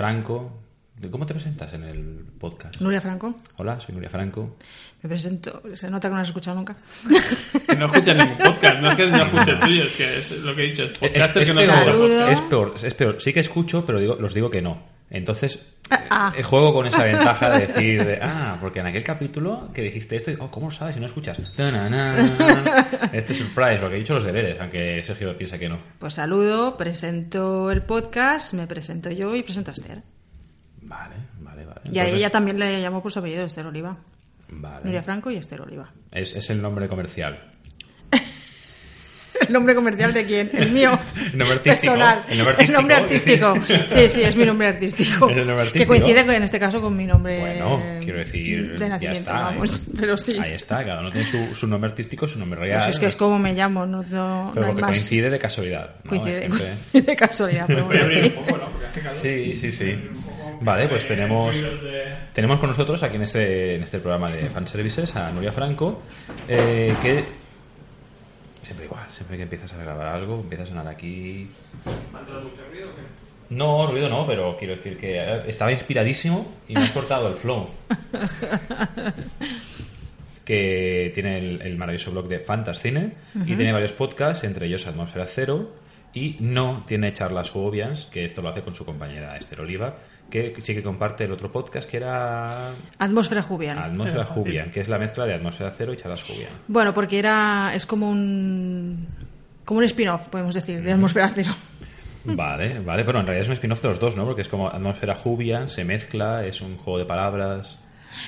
Franco. ¿Cómo te presentas en el podcast? Nuria Franco. Hola, soy Nuria Franco. Me presento. Se nota que no has escuchado nunca. Que no escuchas ningún podcast, no es que no escuche tuyo, es que es lo que he dicho. Es podcast es, que no peor, es peor, es peor. Sí que escucho, pero digo, los digo que no. Entonces, Ah. eh, juego con esa ventaja de decir, de, ah, porque en aquel capítulo que dijiste esto, oh, ¿cómo lo sabes si no escuchas? Este surprise, porque he dicho los deberes, aunque Sergio piensa que no. Pues saludo, presento el podcast, me presento yo y presento a Esther. Vale, vale, vale. Y a ella también le llamo por su apellido, Esther Oliva. Vale. Nuria Franco y Esther Oliva. Es, es el nombre comercial. ¿El nombre comercial de quién? El mío. El nombre artístico. Personal. El nombre artístico. Sí, sí, es mi nombre artístico. Es el nombre Que coincide en este caso con mi nombre. Bueno, quiero decir, De nacimiento, ya está. vamos. ¿eh? Pero sí. Ahí está, cada uno tiene su, su nombre artístico, su nombre real. Pues es que es como me llamo, no, no, Pero no porque coincide de casualidad. ¿no? Coincide siempre- de casualidad. podemos Voy a abrir decir. un poco, ¿no? Porque hace calor. Sí, sí, sí. Vale, pues tenemos, tenemos con nosotros aquí en este, en este programa de Fanservices a Nuria Franco, eh, que siempre igual, siempre que empiezas a grabar algo, empieza a sonar aquí... No, ruido no, pero quiero decir que eh, estaba inspiradísimo y me has cortado el flow. que tiene el, el maravilloso blog de Fantascine y tiene varios podcasts, entre ellos Atmósfera Cero, y no tiene charlas obvias, que esto lo hace con su compañera Esther Oliva, que sí que comparte el otro podcast que era Atmósfera Jubian. Atmósfera Jubian, que es la mezcla de Atmósfera Cero y charlas Jubian. Bueno, porque era es como un como un spin-off, podemos decir, de Atmósfera Cero. Vale, vale, pero en realidad es un spin-off de los dos, ¿no? Porque es como Atmósfera Jubian, se mezcla, es un juego de palabras.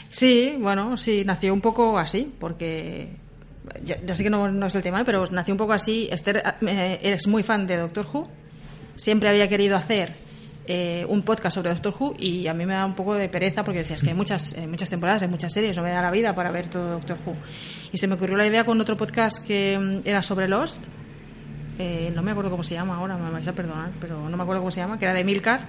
Sí, bueno, sí, nació un poco así, porque ya, ya sé que no, no es el tema, pero nació un poco así. Esther, eh, eres muy fan de Doctor Who, siempre había querido hacer eh, un podcast sobre Doctor Who y a mí me da un poco de pereza porque decías que hay muchas, eh, muchas temporadas, hay muchas series, no me da la vida para ver todo Doctor Who. Y se me ocurrió la idea con otro podcast que mm, era sobre Lost, eh, no me acuerdo cómo se llama ahora, me vais a perdonar, pero no me acuerdo cómo se llama, que era de Milcar,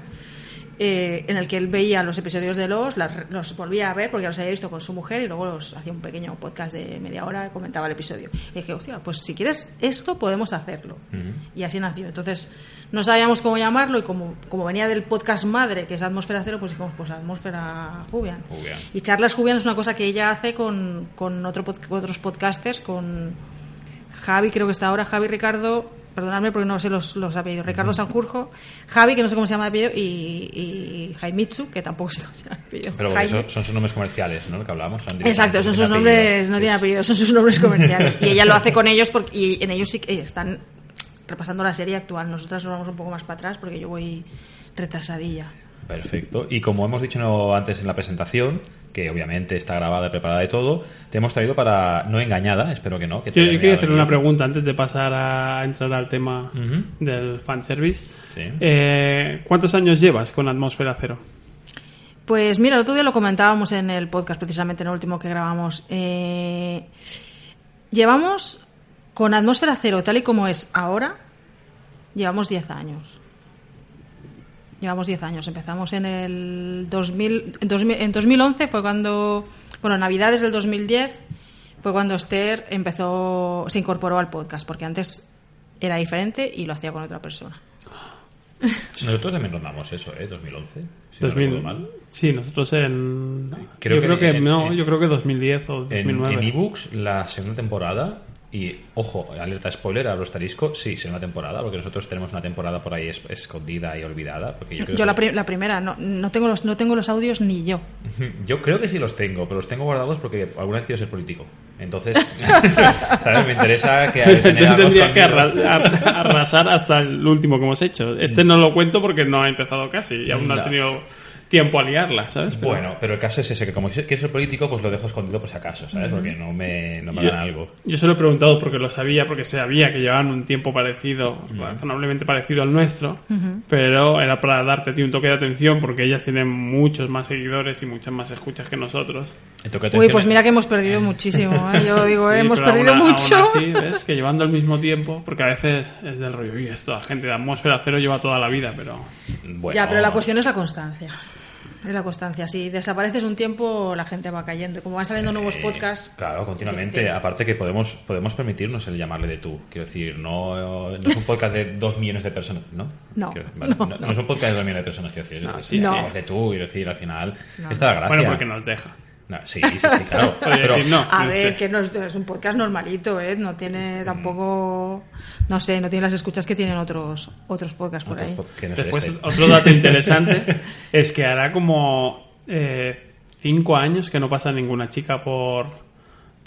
eh, en el que él veía los episodios de los, las- los volvía a ver porque los había visto con su mujer y luego los hacía un pequeño podcast de media hora comentaba el episodio. Y dije, hostia, pues si quieres esto podemos hacerlo. Y así nació. Entonces, no sabíamos cómo llamarlo y como, como venía del podcast madre, que es Atmósfera Cero, pues dijimos, pues Atmósfera Jubian. Jubian. Y charlas Jubian es una cosa que ella hace con, con, otro con otros podcasters, con Javi, creo que está ahora, Javi Ricardo, perdonadme porque no sé los, los apellidos, Ricardo Sanjurjo, Javi, que no sé cómo se llama de apellido, y, y Jaimitsu, que tampoco sé cómo se llama de apellido. Pero Jaime. son, son sus nombres comerciales, ¿no? Lo que hablamos. Son Exacto, son sus nombres, no tienen apellido, son sus nombres comerciales. Y ella lo hace con ellos porque, y en ellos sí que están repasando la serie actual. Nosotras nos vamos un poco más para atrás porque yo voy retrasadilla. Perfecto. Y como hemos dicho antes en la presentación, que obviamente está grabada y preparada de todo, te hemos traído para no engañada, espero que no. Que te Yo, quería hacer una pregunta antes de pasar a entrar al tema del fanservice. Sí. Eh, ¿Cuántos años llevas con Atmósfera Cero? Pues mira, el otro día lo comentábamos en el podcast, precisamente en el último que grabamos. Eh, llevamos con Atmósfera Cero, tal y como es ahora, llevamos 10 años. Llevamos 10 años. Empezamos en el 2000, en 2000 en 2011 fue cuando, bueno, Navidades del 2010 fue cuando Esther empezó, se incorporó al podcast, porque antes era diferente y lo hacía con otra persona. Nosotros también rondamos eso, ¿eh? 2011. Si no 2000. recuerdo mal. Sí, nosotros en. Creo yo que creo que en- no, en- yo creo que 2010 o En, 2009. en ebooks, la segunda temporada, y ojo, alerta spoiler, abro asterisco, sí, segunda temporada, porque nosotros tenemos una temporada por ahí es- escondida y olvidada. Porque yo, creo Yo que- la, pri- la primera, no, no, tengo los, no tengo los audios ni yo. Yo creo que sí los tengo, pero los tengo guardados porque alguna vez quiero ser político. Entonces, ¿sabes? Me interesa que algo tendría que arrasar hasta el último que hemos hecho. Este no lo cuento porque no ha empezado casi y aún no No. ha tenido tiempo a liarla, ¿sabes? Pero- Bueno, pero el caso es ese, que como quiero ser político, pues lo dejo escondido por si acaso, ¿sabes? Porque no me, no me Yo, hagan algo. yo se lo he preguntado porque lo sabía, porque sabía que llevaban un tiempo parecido, razonablemente parecido al nuestro, pero era para darte a ti un toque de atención porque ellas tienen muchos más seguidores y muchas más escuchas que nosotros. Uy, pues es- mira que hemos perdido muchísimo, ¿eh? yo lo digo, ¿eh? Hemos perdido aún mucho. aún así, ¿ves? Que llevando al mismo tiempo, porque a veces es del rollo, y esto, la gente de atmósfera cero lleva toda la vida, pero Bueno, ya, pero la cuestión es la constancia. Es la constancia. Si desapareces un tiempo, la gente va cayendo. Como van saliendo nuevos Eh, podcasts. Claro, continuamente. Aparte que podemos podemos permitirnos el llamarle de tú. Quiero decir, no, no es un podcast de dos millones de personas, ¿no? No, Quiero- vale, no, no, es un podcast de dos millones de personas, quiero decir. Sí, es sí. de tú, quiero decir, al final. No. Está la gracia. Bueno, porque nos deja. No, sí, sí, sí, claro. Pero, no. A ver, que no es, es un podcast normalito, ¿eh? No tiene tampoco. No sé, no tiene las escuchas que tienen otros otros podcasts por otros ahí. que no Después, este. otro dato interesante es que hará como eh, cinco años que no pasa ninguna chica por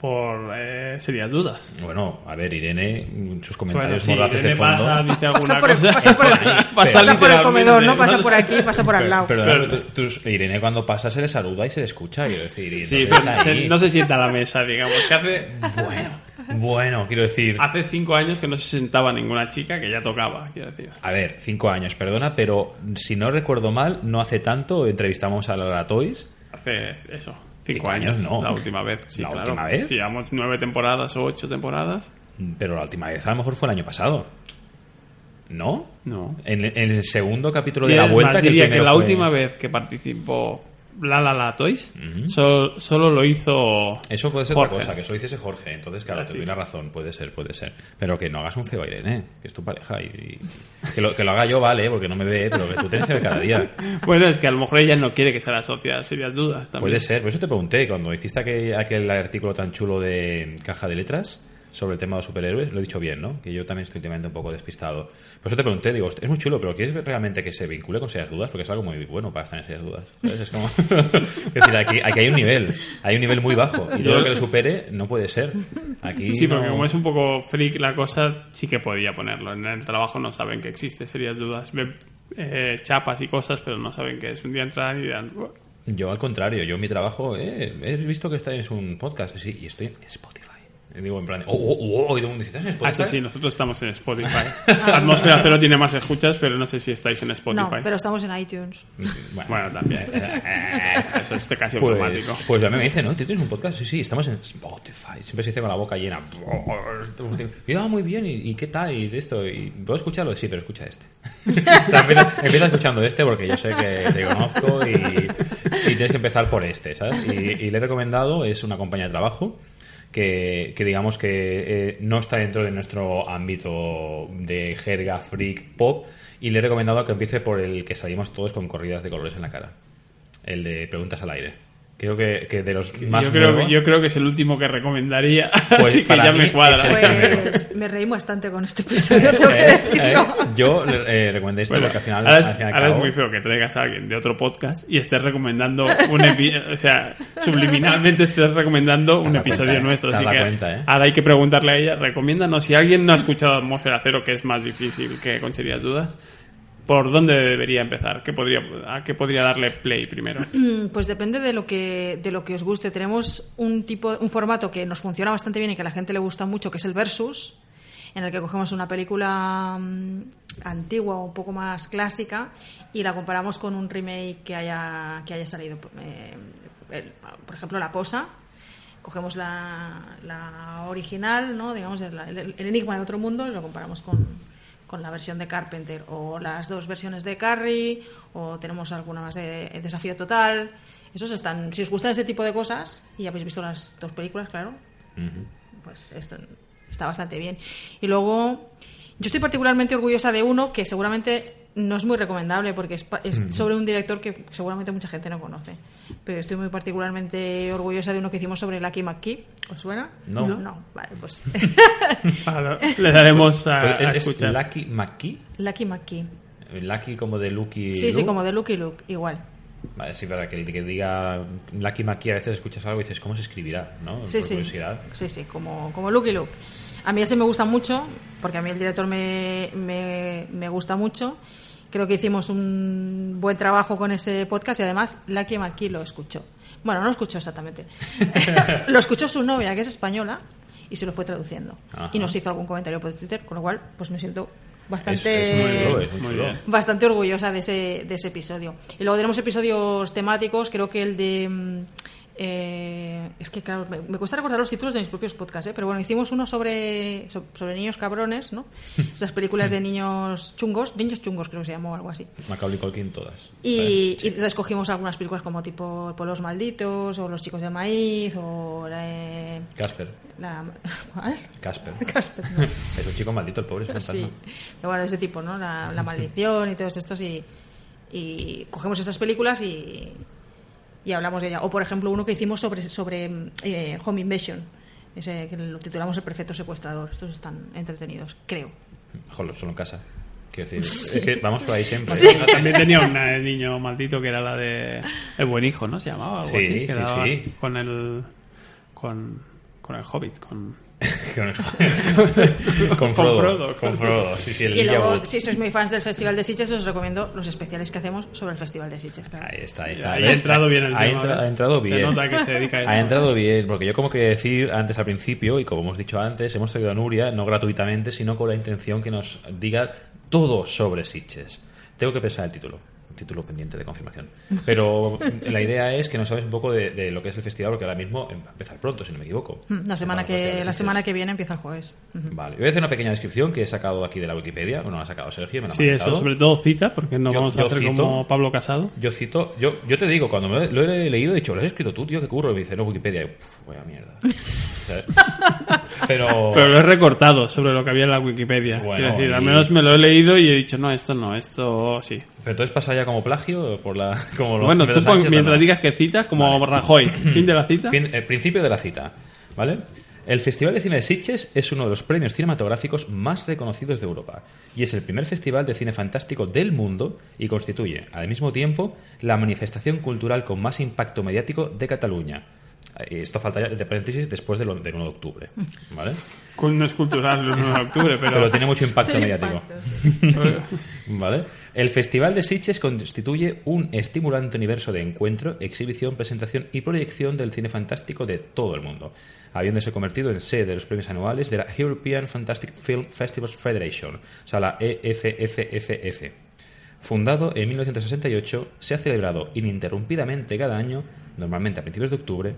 por eh, serias dudas. Bueno, a ver, Irene, sus Bueno, comentarios sí, mordaces de fondo. pasa, dice alguna Pasa por, el, cosa. pasa por Pasa pasa por el comedor, ¿no? Pasa por aquí, pasa por al Pero- lado. Pero, Pero- tú- tú- Irene cuando pasa se le saluda y se le escucha, quiero decir. Sí, pero se- no se sienta a la mesa, digamos. Que hace, Bueno, bueno, quiero decir. hace cinco años que no se sentaba ninguna chica que ya tocaba, quiero decir. A ver, cinco años, perdona, pero si no recuerdo mal, no hace tanto entrevistamos a Lara Toys. Hace eso, cinco, años, no. La última vez, sí, ¿La claro. última vez? Sí, llevamos nueve temporadas o ocho temporadas. Pero la última vez a lo mejor fue el año pasado. ¿No? No. En, en el segundo capítulo de la vuelta más, que el diría que la fue- última vez que participó La La La Toys solo, solo lo hizo Eso puede ser Jorge. otra cosa, que eso lo hiciese Jorge. Entonces, claro, Ah, te doy la razón, puede ser, puede ser. Pero que no hagas un feo a Irene, que es tu pareja. Y, y- que, lo, que lo haga yo, vale, porque no me ve, pero que tú tienes que ver cada día. Bueno, es que a lo mejor ella no quiere que se la asocie a serias dudas también. Puede ser, por eso te pregunté, cuando hiciste aquel, aquel artículo tan chulo de caja de letras sobre el tema de los superhéroes, lo he dicho bien, ¿no? Que yo también estoy últimamente un poco despistado. Por eso te pregunté, digo, es muy chulo, pero ¿quieres realmente que se vincule con serias dudas? Porque es algo muy bueno para estar en serias dudas. ¿sabes? Es como... es decir, aquí, aquí hay un nivel, hay un nivel muy bajo. Y todo lo que lo supere no puede ser. Aquí Sí, porque no- como es un poco freak la cosa, sí que podía ponerlo. En el trabajo no saben que existe serias dudas. Ven eh, chapas y cosas, pero no saben que es. Un día entran y dirán. Yo al contrario, yo en mi trabajo eh, he visto que estáis en un podcast, sí, y estoy en Spotify. Digo en plan, oh, oh, oh, y todo el mundo dice, ¿estás en Ah, Spotify? sí, sí, nosotros estamos en Spotify. Atmósfera Cero tiene más escuchas, pero no sé si estáis en Spotify. No, pero estamos en iTunes. Bueno, Bueno, también. Eso es casi Pues, automático. pues a mí me dice, ¿no? ¿Tú tienes un podcast? Sí, sí, estamos en Spotify. Siempre se dice con la boca llena. Y ah, muy bien, ¿y, y qué tal? Y de esto, ¿y ¿puedo escucharlo? Sí, pero escucha este. Empieza escuchando este porque yo sé que te conozco y, y tienes que empezar por este, ¿sabes? Y, y le he recomendado, es una compañía de trabajo que, digamos que eh, no está dentro de nuestro ámbito de jerga, freak, pop y le he recomendado que empiece por el que salimos todos con corridas de colores en la cara. El de preguntas al aire. Creo que, que de los más Yo creo, nuevos- que, yo creo que es el último que recomendaría, Pues así que para ya mí me cuadra. Pues me reí bastante con este episodio, tengo que Eh, decirlo. eh, yo eh, recomendé este Bueno, porque al final, ahora, es, al fin y al ahora es muy feo que traigas a alguien de otro podcast y estés recomendando un epi- o sea, subliminalmente estés recomendando un episodio cuenta, ¿eh? nuestro. Así que cuenta, ¿eh? ahora hay que preguntarle a ella, recomiéndanos si alguien no ha escuchado Atmósfera Cero, que es más difícil que con serias dudas. ¿Por dónde debería empezar? ¿Qué podría, ¿A qué podría darle play primero? Mm, Pues depende de lo que de lo que os guste. Tenemos un tipo un formato que nos funciona bastante bien y que a la gente le gusta mucho, que es el versus, en el que cogemos una película mm, antigua o un poco más clásica y la comparamos con un remake que haya que haya salido. Eh, por ejemplo, La Cosa. Cogemos la, la original, ¿no? digamos, el, el- el enigma de otro mundo y lo comparamos con, con la versión de Carpenter o las dos versiones de Carrie o tenemos alguna más de Desafío Total. Esos están, si os gustan ese tipo de cosas y habéis visto las dos películas, claro, pues está, está bastante bien. Y luego, yo estoy particularmente orgullosa de uno que seguramente no es muy recomendable porque es, pa- es sobre un director que seguramente mucha gente no conoce. Pero estoy muy particularmente orgullosa de uno que hicimos sobre Lucky McKee. ¿Os suena? No. No, vale, pues le daremos a, a es, es escuchar. Lucky McKee. Lucky McKee. Lucky como de Lucky. Sí, sí, Luke. como de Lucky Luke, igual. Vale, sí, para que el que diga Lucky McKee a veces escuchas algo y dices, ¿cómo se escribirá? ¿no? Sí, Por sí. curiosidad. Sí, sí, como, como Lucky Luke. A mí ese me gusta mucho, porque a mí el director me, me, me gusta mucho. Creo que hicimos un buen trabajo con ese podcast y además Lucky McKee lo escuchó. Bueno, no lo escuchó exactamente. lo escuchó su novia, que es española, y se lo fue traduciendo. Ajá. Y nos hizo algún comentario por Twitter, con lo cual pues me siento bastante Es, es muy chulo, es muy Muy chulo. bien. bastante orgullosa de ese, de ese episodio. Y luego tenemos episodios temáticos, creo que el de mm, eh, es que, claro, me, me cuesta recordar los títulos de mis propios podcasts, ¿eh? pero bueno, hicimos uno sobre, so- sobre niños cabrones, ¿no? Esas películas de niños chungos, niños chungos creo que se llamó o algo así. Macaulay Culkin todas. Y, y entonces cogimos algunas películas como tipo Pueblos Malditos, o Los Chicos del Maíz, o la... de- Casper. la ¿cuál? Casper. Casper, no. Es un chico maldito, el pobre es un Sí, fantasma. pero bueno, de ese tipo, ¿no? La, la maldición y todos estos y, y cogemos estas películas y, y hablamos de ella. O por ejemplo uno que hicimos sobre, sobre eh, Home Invasion, ese que lo titulamos El Perfecto Secuestrador. Estos están entretenidos, creo. Joder, solo en casa. Quiero decir, es que vamos por ahí siempre. También tenía un eh, niño maldito que era la de El Buen Hijo, ¿no? Se llamaba algo Sí, así. sí, que daba sí. Con el. Con, con el Hobbit, con. Con, con Con Frodo. Frodo, Con Frodo. Sí, sí, el Y luego, si sois muy fans del Festival de Sitges, os recomiendo los especiales que hacemos sobre el Festival de Sitges. claro. Ahí está, ahí está. Ahí ha entrado bien el ha, tema, entra- ¿ves? ha entrado Se bien. nota que se dedica a eso. Ha entrado bien, porque yo como que decir antes al principio, y como hemos dicho antes, hemos traído a Nuria, no gratuitamente, sino con la intención que nos diga todo sobre Sitges. Tengo que pensar el título. Título pendiente de confirmación. Pero la idea es que nos sabes un poco de, de lo que es el festival, porque ahora mismo va a empezar pronto, si no me equivoco. Mm, La semana, que, la semana que viene empieza el jueves. Vale, voy a hacer una pequeña descripción que he sacado aquí de la Wikipedia. Bueno, la ha sacado Sergio, me la ha Sí, eso, sobre todo cita, porque no Yo- vamos a hacer cito- como Pablo Casado. Yo cito, yo, yo te digo, cuando me lo he leído, he dicho, lo has escrito tú, tío, qué curro. Y me dice, no, Wikipedia. Y yo, "Puf, vaya mierda. ¿Sabes? Pero, Pero lo he recortado sobre lo que había en la Wikipedia. Bueno, Quiero decir, al menos me lo he leído y he dicho, no, esto no, esto sí. pero entonces pasa ya como plagio por la. Como los Bueno, tú pon- mientras ¿no? digas que citas, como Rajoy, fin de la cita. Fin- el principio de la cita, ¿vale? El Festival de Cine de Sitges es uno de los premios cinematográficos más reconocidos de Europa y es el primer festival de cine fantástico del mundo y constituye, al mismo tiempo, la manifestación cultural con más impacto mediático de Cataluña. Eh, Esto faltaría, de paréntesis, después del 1 de octubre, ¿vale? No es cultural el 1 de octubre, pero... Pero tiene mucho impacto mediático. impacto, sí. ¿Vale? El Festival de Sitges constituye un estimulante universo de encuentro, exhibición, presentación y proyección del cine fantástico de todo el mundo, habiéndose convertido en sede de los premios anuales de la European Fantastic Film Festivals Federation, o sea, la E EFFFF. Fundado en 1968, se ha celebrado ininterrumpidamente cada año, normalmente a principios de octubre,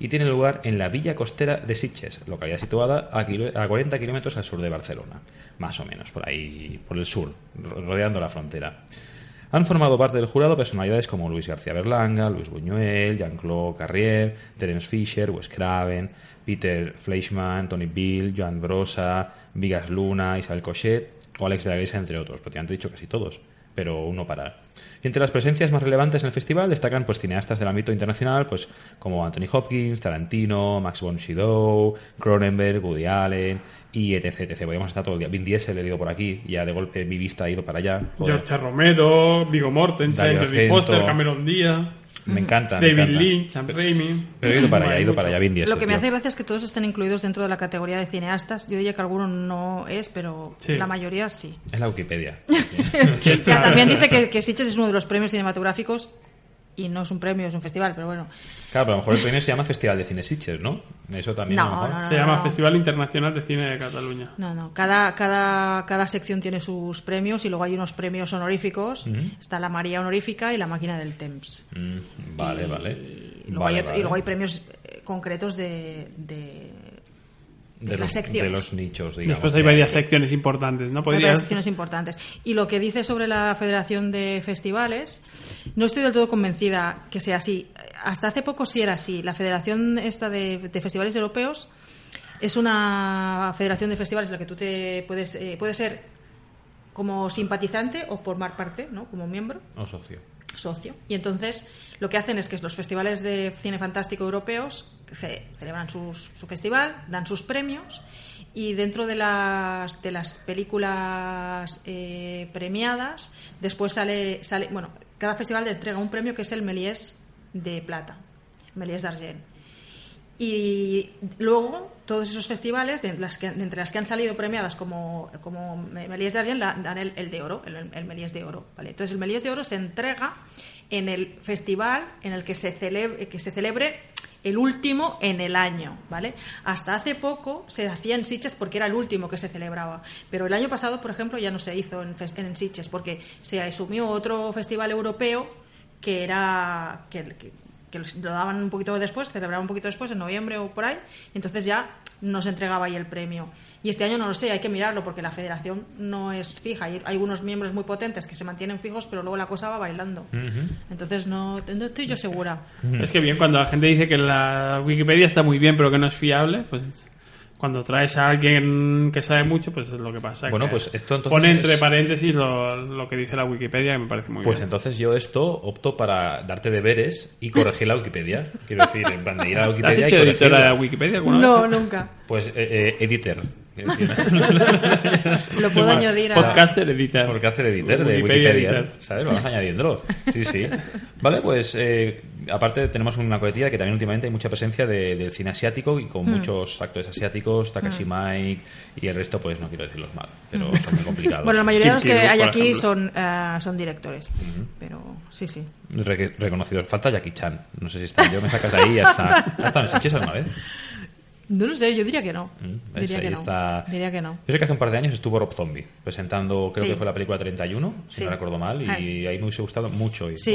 y tiene lugar en la villa costera de Sitges, localidad situada a, kilo- a 40 kilómetros al sur de Barcelona, más o menos, por ahí, por el sur, ro- rodeando la frontera. Han formado parte del jurado personalidades como Luis García Berlanga, Luis Buñuel, Jean-Claude Carrier, Terence Fisher, Wes Craven, Peter Fleischmann, Tony Bill, Joan Brosa, Vigas Luna, Isabel Cochet o Alex de la Iglesia, entre otros. Porque te han dicho casi todos, pero uno para. Y entre las presencias más relevantes en el festival destacan pues cineastas del ámbito internacional, pues como Anthony Hopkins, Tarantino, Max von Sydow, Cronenberg, Woody Allen y etc, etc. Podríamos estar todo el día. Vin Diesel he leído por aquí y ya de golpe mi vista ha ido para allá. Joder. George Romero, Vigo Mortensen, Argento. Foster, Cameron Díaz, Me encanta. me David encanta. Lynch, Sam Raimi. Pero he ido para allá, he ido mucho. para allá, Vin Diesel. Lo que me tío. hace gracia es que todos estén incluidos dentro de la categoría de cineastas. Yo diría que alguno no es, pero Sí. la mayoría sí. Es la Wikipedia. Ya, también dice que, que Sitges es uno de los premios cinematográficos y no es un premio, es un festival, pero bueno. Claro, pero a lo mejor el premio se llama Festival de Cine Sitges, ¿no? Eso también a lo No, mejor. no, no. Se llama Festival Internacional de Cine de Cataluña. No, no. Cada, cada, cada sección tiene sus premios y luego hay unos premios honoríficos. Está la María Honorífica y la Máquina del Temps. Mm, vale, y, vale. Y luego, Vale, hay, otro- y vale. luego hay premios eh, concretos de, de, de de las los, secciones. de los nichos, digamos. Después hay varias secciones importantes, ¿no? Hay Podrías... varias secciones importantes. Y lo que dice sobre la Federación de Festivales, no estoy del todo convencida que sea así. Hasta hace poco sí era así. La Federación esta de, de Festivales Europeos es una federación de festivales en la que tú te puedes, eh, puedes ser como simpatizante o formar parte, ¿no? Como miembro O socio. Socio. Y entonces lo que hacen es que los festivales de cine fantástico europeos ce- celebran su festival, dan sus premios y dentro de las, de las películas eh, premiadas, después sale, sale, bueno, cada festival le entrega un premio que es el Méliès de plata, Méliès d'argent. Y luego, todos esos festivales, de las que, de entre las que han salido premiadas como, como Méliès d'Argent, la- dan el, el de oro, el, el de oro. ¿vale? Entonces, el Méliès de oro se entrega en el festival en el que se celebre, que se celebre el último en el año, ¿vale? Hasta hace poco se hacía en Sitges porque era el último que se celebraba, pero el año pasado, por ejemplo, ya no se hizo en, en Sitges porque se asumió otro festival europeo que era que- que lo daban un poquito después, celebraban un poquito después, en noviembre o por ahí, y entonces ya nos entregaba ahí el premio. Y este año no lo sé, hay que mirarlo porque la federación no es fija. Hay, algunos miembros muy potentes que se mantienen fijos, pero luego la cosa va bailando. Entonces no, no estoy yo segura. Es que bien, cuando la gente dice que la Wikipedia está muy bien, pero que no es fiable, pues cuando traes a alguien que sabe mucho, pues es lo que pasa. Bueno, que pues esto entonces Pone entre es- paréntesis lo, lo que dice la Wikipedia, que me parece muy Pues bien. entonces yo esto opto para darte deberes y corregir la Wikipedia. Quiero decir, en plan de ir a la ¿Has Wikipedia y hecho editora de la. Wikipedia alguna No, vez? nunca. Pues eh, eh, editor. Lo puedo añadir a... Podcaster editor. El editor de Wikipedia Wikipedia, editor. ¿sabes? Lo vas añadiéndolo. Sí, sí. Vale, pues eh, aparte tenemos una coletilla que también últimamente hay mucha presencia de- del cine asiático y Hmm. con muchos actores asiáticos, Takashi Mike y el resto, pues no quiero decirlos mal, pero son muy complicados. Hmm. Bueno, la mayoría de los que hay aquí son, eh, son directores. Pero sí, sí. Re- reconocidos. Falta Jackie Chan. No sé si está. Yo me sacas de ahí y hasta. ¿Hasta en Sitges alguna vez? No lo sé, yo diría que no. Mm, Diría que no. está. Diría que no. Yo sé que hace un par de años estuvo Rob Zombie presentando, creo Sí. que fue la película 31, si Sí. no recuerdo mal, y Ay. ahí me hubiese gustado mucho. Sí,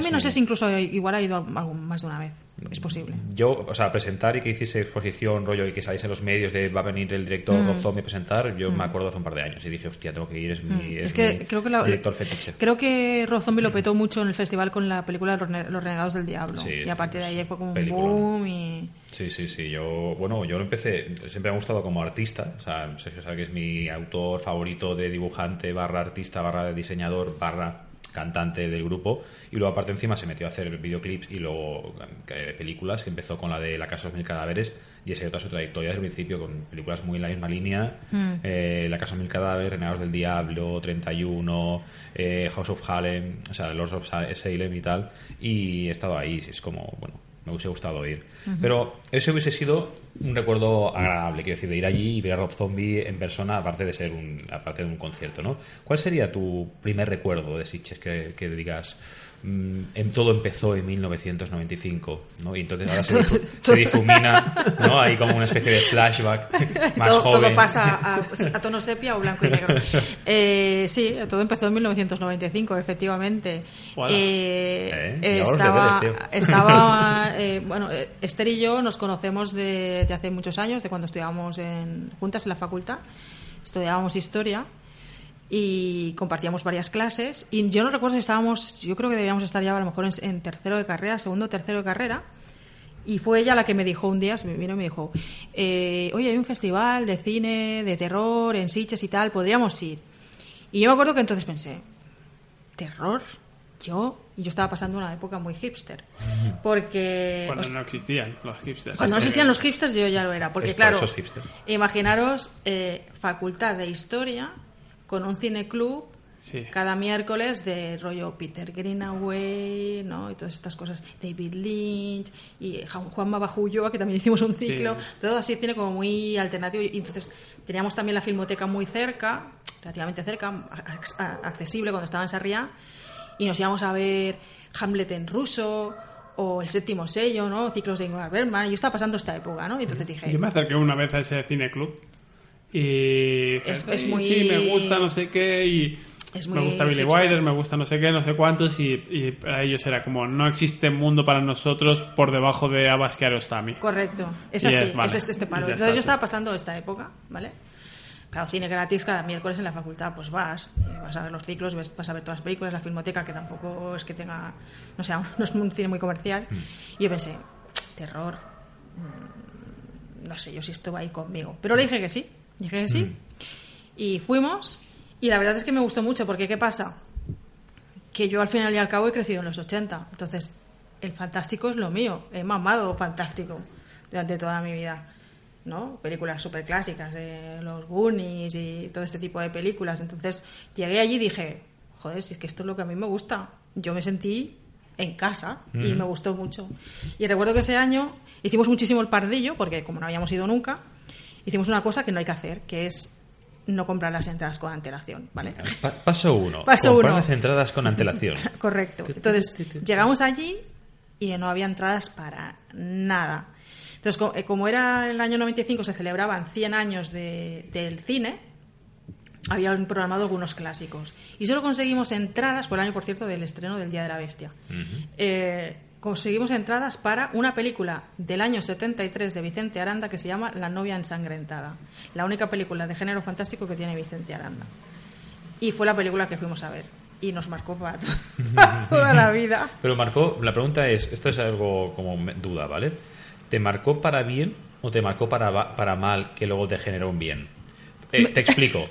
mí es no sé si incluso igual ha ido más de una vez. Es posible. Yo, o sea, presentar y que hiciese exposición, rollo, y que saliese en los medios de va a venir el director Mm. Rob Zombie a presentar, yo me acuerdo hace un par de años y dije, hostia, tengo que ir, es mi, Mm. es Es que mi creo que la- director fetiche. Creo que Rob Zombie lo petó mucho en el festival con la película Los Rene- Los Renegados del Diablo. Sí, y a partir de ahí fue como un boom y... Sí, sí, sí. Yo, bueno, yo lo empecé, siempre me ha gustado como artista. O sea, Sergio sabe que es mi autor favorito de dibujante, barra artista, barra diseñador, barra cantante del grupo. Y luego, aparte, encima se metió a hacer videoclips y luego eh, películas, que empezó con la de La Casa de los Mil Cadáveres y ese toda su trayectoria desde el principio, con películas muy en la misma línea. Eh, la Casa de los Mil Cadáveres, Renegados del Diablo, 31, eh, House of Harlem, o sea, Lords of Sa- Salem y tal. Y he estado ahí, es como, bueno, me hubiese gustado ir. Pero ese hubiese sido un recuerdo agradable, quiero decir, de ir allí y ver a Rob Zombie en persona, aparte de ser un, aparte de un concierto, ¿no? ¿Cuál sería tu primer recuerdo de Sitges que, que digas, en todo empezó en 1995, ¿no? Y entonces ahora se, difu- se difumina, ¿no? Hay como una especie de flashback más todo, todo joven. pasa a, a tono sepia o blanco y negro. Eh, sí, todo empezó en 1995, efectivamente. Eh, Eh, eh, y ahora los estaba, deberes, estaba eh, bueno, eh, Esther y yo nos conocemos de, de hace muchos años, de cuando estudiábamos en, juntas en la facultad. Estudiábamos historia y compartíamos varias clases. Y yo no recuerdo si estábamos, yo creo que debíamos estar ya a lo mejor en, en tercero de carrera, segundo o tercero de carrera. Y fue ella la que me dijo un día, se me vino y me dijo, eh, oye, hay un festival de cine, de terror, en Sitges y tal, podríamos ir. Y yo me acuerdo que entonces pensé, ¿terror? Yo, y yo estaba pasando una época muy hipster. Porque... Cuando os- no existían los hipsters. cuando no existían los hipsters yo ya lo era, porque Es por claro, imaginaros eh, facultad de historia con un cineclub Sí. cada miércoles de rollo Peter Greenaway, ¿no? Y todas estas cosas, David Lynch y Juan Juanma Bajulloa, que también hicimos un ciclo, Sí. todo así cine como muy alternativo y entonces teníamos también la filmoteca muy cerca, relativamente cerca, accesible cuando estaba en Sarriá y nos íbamos a ver Hamlet en ruso o El séptimo sello, ¿no? Ciclos de Ingmar Bergman. Y yo estaba pasando esta época, ¿no? Y entonces dije... Yo me acerqué una vez a ese cineclub y Es- es "Ay, muy- sí, me gusta no sé qué y Es me gusta Billy. Wilder, me gusta no sé qué, no sé cuántos y, y para ellos era como no existe mundo para nosotros por debajo de Abbas Kiarostami. Correcto, es Y así, es- vale. es este, este ya Entonces está, yo estaba pasando esta época, ¿vale? Claro, cine gratis cada miércoles en la facultad, pues vas, eh, vas a ver los ciclos, ves- vas a ver todas las películas, la filmoteca, que tampoco es que tenga, no sé, no es un cine muy comercial. Y yo pensé, terror, mm, no sé yo si esto va ahí conmigo. Pero le dije que sí, dije que sí. Y fuimos, y la verdad es que me gustó mucho, porque ¿qué pasa? que yo al final y al cabo he crecido en los 80. Entonces, el fantástico es lo mío. He mamado fantástico durante toda mi vida. ¿no? Películas súper clásicas, de los Goonies y todo este tipo de películas. Entonces, llegué allí y dije, joder, si es que esto es lo que a mí me gusta. Yo me sentí en casa y me gustó mucho. Y recuerdo que ese año hicimos muchísimo el pardillo, porque como no habíamos ido nunca, hicimos una cosa que no hay que hacer, que es no comprar las entradas con antelación, ¿vale? Pa- paso uno. Paso comprar uno. las entradas con antelación. Correcto. Entonces, llegamos allí y no había entradas para nada. Entonces, eh, como era el año 95, se celebraban 100 años de- del cine, habían programado algunos clásicos. Y solo conseguimos entradas, por el año, por cierto, del estreno del Día de la Bestia. Eh, conseguimos entradas para una película del año 73 de Vicente Aranda que se llama La novia ensangrentada. La única película de género fantástico que tiene Vicente Aranda. Y fue la película que fuimos a ver. Y nos marcó para, toda la vida. Pero marcó, la pregunta es, esto es algo como duda, ¿vale? ¿Te marcó para bien o te marcó para, para mal que luego te generó un bien? Eh, te explico,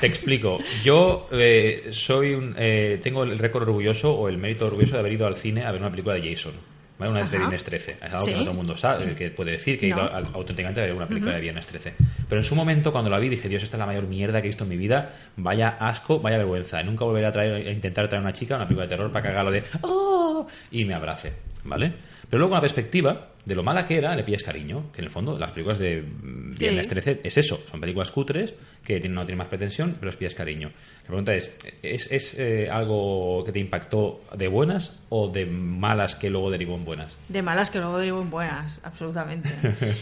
te explico. Yo eh, soy un, eh, tengo el récord orgulloso o el mérito orgulloso de haber ido al cine a ver una película de Jason. ¿vale? Una de Ajá. Viernes 13. Es algo que no todo el mundo sabe, que puede decir que he ido al- auténticamente a ver una película de Viernes 13. Pero en su momento, cuando la vi, dije, Dios, esta es la mayor mierda que he visto en mi vida. Vaya asco, vaya vergüenza. Nunca volveré a, traer, a intentar traer a una chica a una película de terror para cagarlo de ¡Oh! y me abrace. ¿Vale? Pero luego, con la perspectiva de lo mala que era, le pillas cariño. Que en el fondo, las películas de mm, Viernes Sí. 13 es eso. Son películas cutres que tienen- no tienen más pretensión, pero les pillas cariño. La pregunta es: ¿es, es, eh, algo que te impactó de buenas o de malas que luego derivó en buenas? De malas que luego derivo en buenas, absolutamente.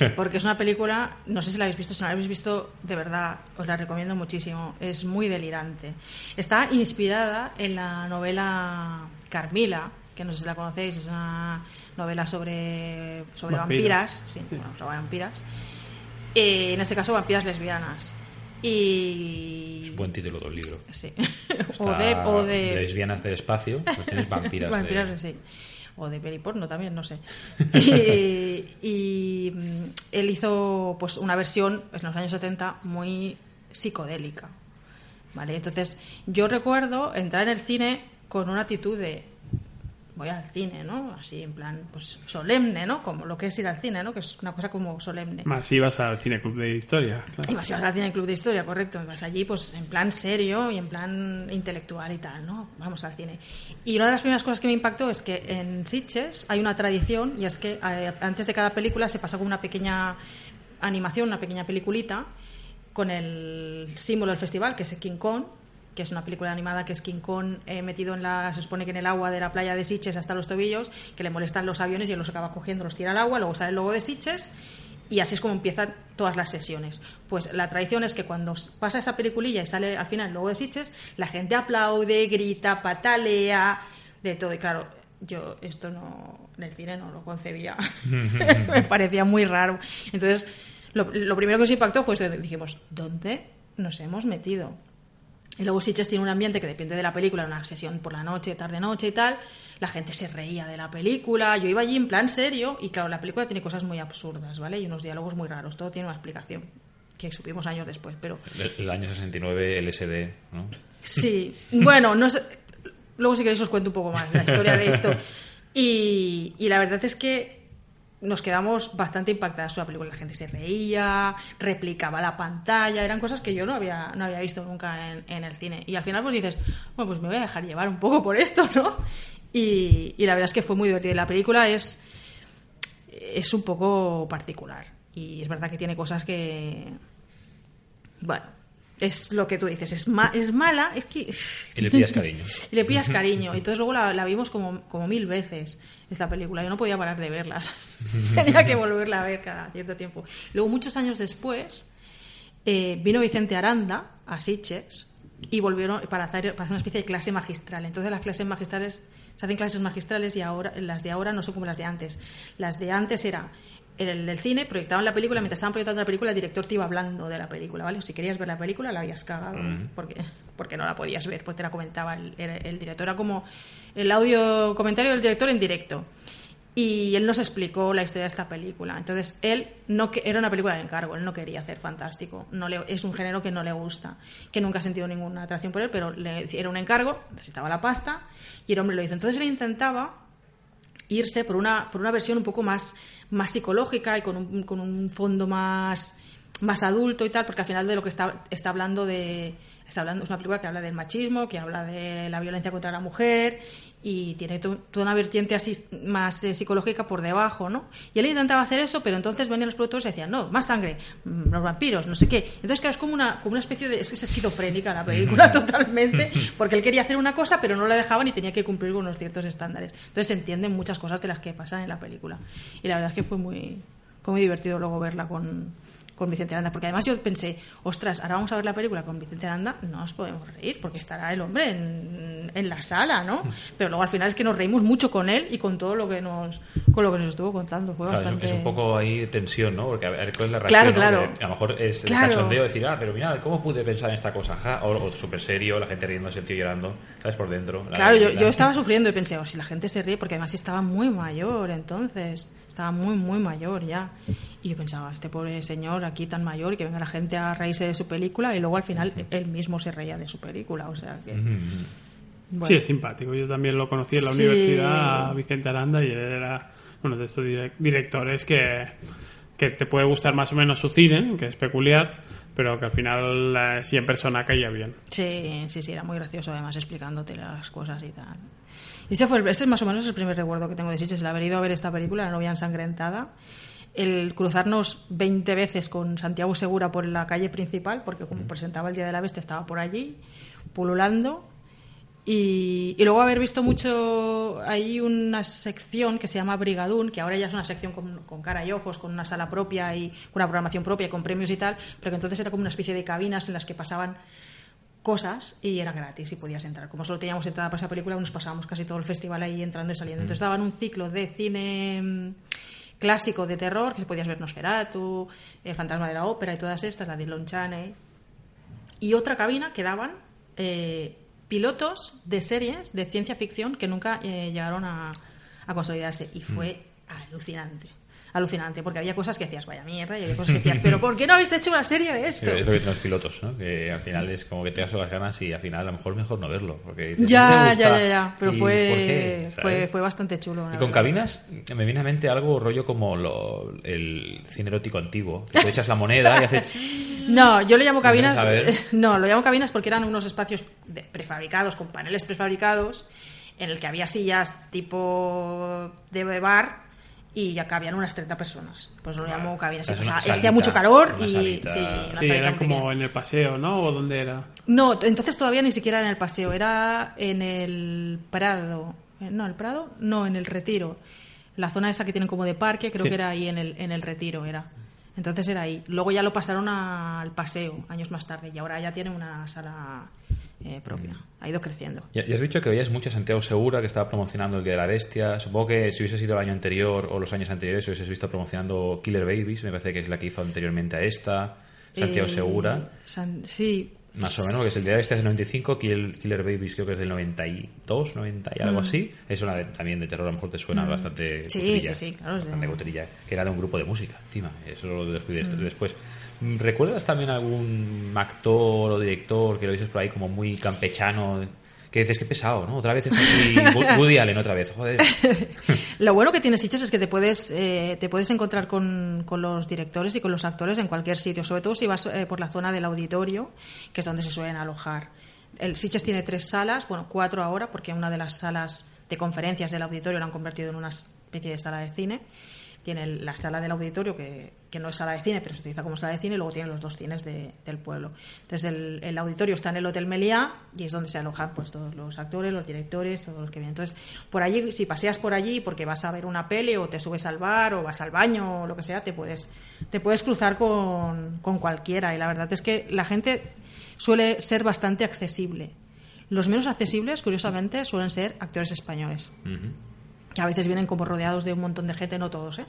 Porque es una película, no sé si la habéis visto, si no la habéis visto, de verdad, os la recomiendo muchísimo. Es muy delirante. Está inspirada en la novela Carmila, que no sé si la conocéis, es una novela sobre, sobre Vampiras. vampiras. Sí, bueno, sobre vampiras. Eh, en este caso, vampiras lesbianas. Y. Es un buen título del libro. Sí. O de. O de... lesbianas del espacio, pues tienes vampiras. de- Vampiras, sí. O de peliporno también, no sé. y, y, mm, él hizo pues una versión pues, en los años 70 muy psicodélica. ¿Vale? Entonces, yo recuerdo entrar en el cine con una actitud de voy al cine, ¿no? Así en plan, pues solemne, ¿no? Como lo que es ir al cine, ¿no? Que es una cosa como solemne. Más ibas al Cine Club de Historia. claro. Y vas, ibas al cine club de historia, correcto. Vas allí, pues, en plan serio y en plan intelectual y tal, ¿no? Vamos al cine. Y una de las primeras cosas que me impactó es que en Sitges hay una tradición y es que eh, antes de cada película se pasa con una pequeña animación, una pequeña peliculita con el símbolo del festival, que es el King Kong, que es una película animada que es King Kong eh, metido en la, se supone que en el agua de la playa de Sitges hasta los tobillos, que le molestan los aviones y él los acaba cogiendo, los tira al agua, luego sale el logo de Sitges y así es como empiezan todas las sesiones. Pues la tradición es que cuando pasa esa peliculilla y sale al final el logo de Sitges, la gente aplaude, grita, patalea, de todo. Y claro, yo esto no, en el cine no lo concebía. Me parecía muy raro. Entonces, lo, lo primero que nos impactó fue esto, dijimos, ¿dónde nos hemos metido? Y luego Sitges tiene un ambiente que depende de la película, una sesión por la noche, tarde-noche y tal. La gente se reía de la película. Yo iba allí en plan serio y claro, la película tiene cosas muy absurdas, ¿vale? Y unos diálogos muy raros. Todo tiene una explicación que supimos años después, pero El, el año 69, LSD, ¿no? Sí, bueno, no sé. Luego, si queréis, os cuento un poco más la historia de esto. Y, y la verdad es que nos quedamos bastante impactadas con la película. La gente se reía, replicaba la pantalla, eran cosas que yo no había, no había visto nunca en, el cine. Y al final, pues dices, bueno, pues me voy a dejar llevar un poco por esto, ¿no? Y, y la verdad es que fue muy divertida. La película es, es un poco particular. Y es verdad que tiene cosas que. Bueno, es lo que tú dices, es, ma- es mala, es que... Y le pillas cariño. y le pillas cariño. Y entonces luego la, la vimos como, como mil veces, esta película. Yo no podía parar de verlas. Tenía que volverla a ver cada cierto tiempo. Luego, muchos años después, eh, vino Vicente Aranda a Sitges y volvieron para hacer, para hacer una especie de clase magistral. Entonces las clases magistrales, se hacen clases magistrales y ahora las de ahora no son como las de antes. Las de antes era el, el cine, proyectaban la película, mientras estaban proyectando la película, el director te iba hablando de la película, ¿vale? Si querías ver la película, la habías cagado, porque, porque no la podías ver, pues te la comentaba el, el- el director. Era como el audio comentario del director en directo. Y él nos explicó la historia de esta película. Entonces, él no que- era una película de encargo, él no quería hacer fantástico. No le, es un género que no le gusta, que nunca ha sentido ninguna atracción por él, pero le, era un encargo, necesitaba la pasta y el hombre lo hizo. Entonces, él intentaba irse por una, por una versión un poco más, más psicológica y con un, con un fondo más, más adulto y tal, porque al final de lo que está, está hablando de. Está hablando, es una película que habla del machismo, que habla de la violencia contra la mujer y tiene to- toda una vertiente así más eh, psicológica por debajo, ¿no? Y él intentaba hacer eso, pero entonces venían los productores y decían, no, más sangre, mm, los vampiros, no sé qué. Entonces, claro, es como una, como una especie de... Es que es esquizofrénica la película totalmente, porque él quería hacer una cosa, pero no la dejaban y tenía que cumplir con unos ciertos estándares. Entonces se entienden muchas cosas de las que pasan en la película. Y la verdad es que fue muy, fue muy divertido luego verla con, con Vicente Aranda. Porque además yo pensé, ostras, ahora vamos a ver la película con Vicente Aranda, no nos podemos reír porque estará el hombre en, en la sala, ¿no? Pero luego al final es que nos reímos mucho con él y con todo lo que nos, con lo que nos estuvo contando. Fue Claro, bastante... es, un poco ahí tensión, ¿no? Porque a ver cuál es la reacción. Claro, claro. A lo mejor es Claro. el cachondeo de decir, ah, pero mira, ¿cómo pude pensar en esta cosa? Ja, O, o súper serio, la gente riéndose, el tío llorando, ¿sabes? Por dentro. La- Claro, yo, la- yo estaba sufriendo y pensé, oh, si la gente se ríe, porque además estaba muy mayor entonces, estaba muy, muy mayor ya. Y yo pensaba, este pobre señor aquí tan mayor que venga la gente a reírse de su película y luego al final él mismo se reía de su película, o sea que... Bueno. Sí, es simpático. Yo también lo conocí en la Sí. universidad, Vicente Aranda, y él era uno de estos direc- directores que, que te puede gustar más o menos su cine, que es peculiar, pero que al final, eh, sí en persona caía bien. Sí, sí, sí, era muy gracioso además explicándote las cosas y tal. Y este, fue el- este es más o menos el primer recuerdo que tengo de Sitges, el haber ido a ver esta película, La novia ensangrentada, el cruzarnos 20 veces con Santiago Segura por la calle principal, porque como presentaba el Día de la Bestia estaba por allí, pululando. Y, y luego haber visto mucho, hay una sección que se llama Brigadún, que ahora ya es una sección con, con cara y ojos, con una sala propia y con una programación propia, con premios y tal, pero que entonces era como una especie de cabinas en las que pasaban cosas y era gratis y podías entrar. Como solo teníamos entrada para esa película, nos pasábamos casi todo el festival ahí entrando y saliendo. Entonces daban un ciclo de cine mm, clásico de terror, que se podías ver Nosferatu, El fantasma de la ópera y todas estas, la de Lon Chaney. Y otra cabina que daban eh, pilotos de series de ciencia ficción que nunca eh, llegaron a, a consolidarse. Y fue alucinante. Alucinante, porque había cosas que decías, vaya mierda, y había cosas que decías, pero ¿por qué no habéis hecho una serie de esto? Es lo que dicen los pilotos, ¿no? Que al final es como que te das las ganas y al final a lo mejor mejor no verlo. Porque dices, Ya, ya, ya, ya. Pero ¿Y fue, fue, bastante chulo. Y con verdad. cabinas me viene a mente algo rollo como lo- el cine erótico antiguo. Que echas la moneda y haces... No, yo le llamo cabinas. No, lo llamo cabinas porque eran unos espacios prefabricados, con paneles prefabricados, en el que había sillas tipo de bar y ya cabían unas 30 personas. Pues lo llamo Y una pasaba- salita, hacía mucho calor una y. salita. Sí, una Sí, salita era como pequeña. en el paseo, ¿no? ¿O dónde era? No, entonces todavía ni siquiera era en el paseo, era en el Prado. Eh, No, el Prado, no, en el Retiro. La zona esa que tienen como de parque, creo Sí. que era ahí en el, en el Retiro, era. Entonces era ahí. Luego ya lo pasaron al paseo, años más tarde, y ahora ya tiene una sala eh, propia. Ha ido creciendo. Ya, ya has dicho que veías mucho a Santiago Segura que estaba promocionando el Día de la Bestia. Supongo que si hubiese sido el año anterior o los años anteriores hubieses visto promocionando Killer Babies, me parece que es la que hizo anteriormente a esta. Santiago Eh, Segura. San- sí. Más o menos, que es el Día de la Bestia es del 95, Kill- Killer Babies creo que es del 92, 90 y algo así. Es una de- también de terror, a lo mejor te suena bastante Mm. Sí, cutrilla, sí, sí, claro, de- Bastante cutrilla, que era de un grupo de música, encima. Eso lo descubrí Mm. después. ¿Recuerdas también algún actor o director que lo dices por ahí como muy campechano? Que dices, qué pesado, ¿no? Otra vez está aquí Wo- Woody Allen, otra vez, joder. Lo bueno que tiene Sitges es que te puedes, eh, te puedes encontrar con, con los directores y con los actores en cualquier sitio, sobre todo si vas eh, por la zona del auditorio, que es donde se suelen alojar. El Sitges tiene tres salas, bueno, cuatro ahora, porque una de las salas de conferencias del auditorio la han convertido en una especie de sala de cine. Tiene la sala del auditorio, que, que no es sala de cine, pero se utiliza como sala de cine, y luego tiene los dos cines de- del pueblo. Entonces, el, el auditorio está en el Hotel Meliá y es donde se alojan pues, todos los actores, los directores, todos los que vienen. Entonces, por allí, si paseas por allí porque vas a ver una peli o te subes al bar o vas al baño o lo que sea, te puedes, te puedes cruzar con, con cualquiera. Y la verdad es que la gente suele ser bastante accesible. Los menos accesibles, curiosamente, suelen ser actores españoles, Ujú. Que a veces vienen como rodeados de un montón de gente, no todos, ¿eh?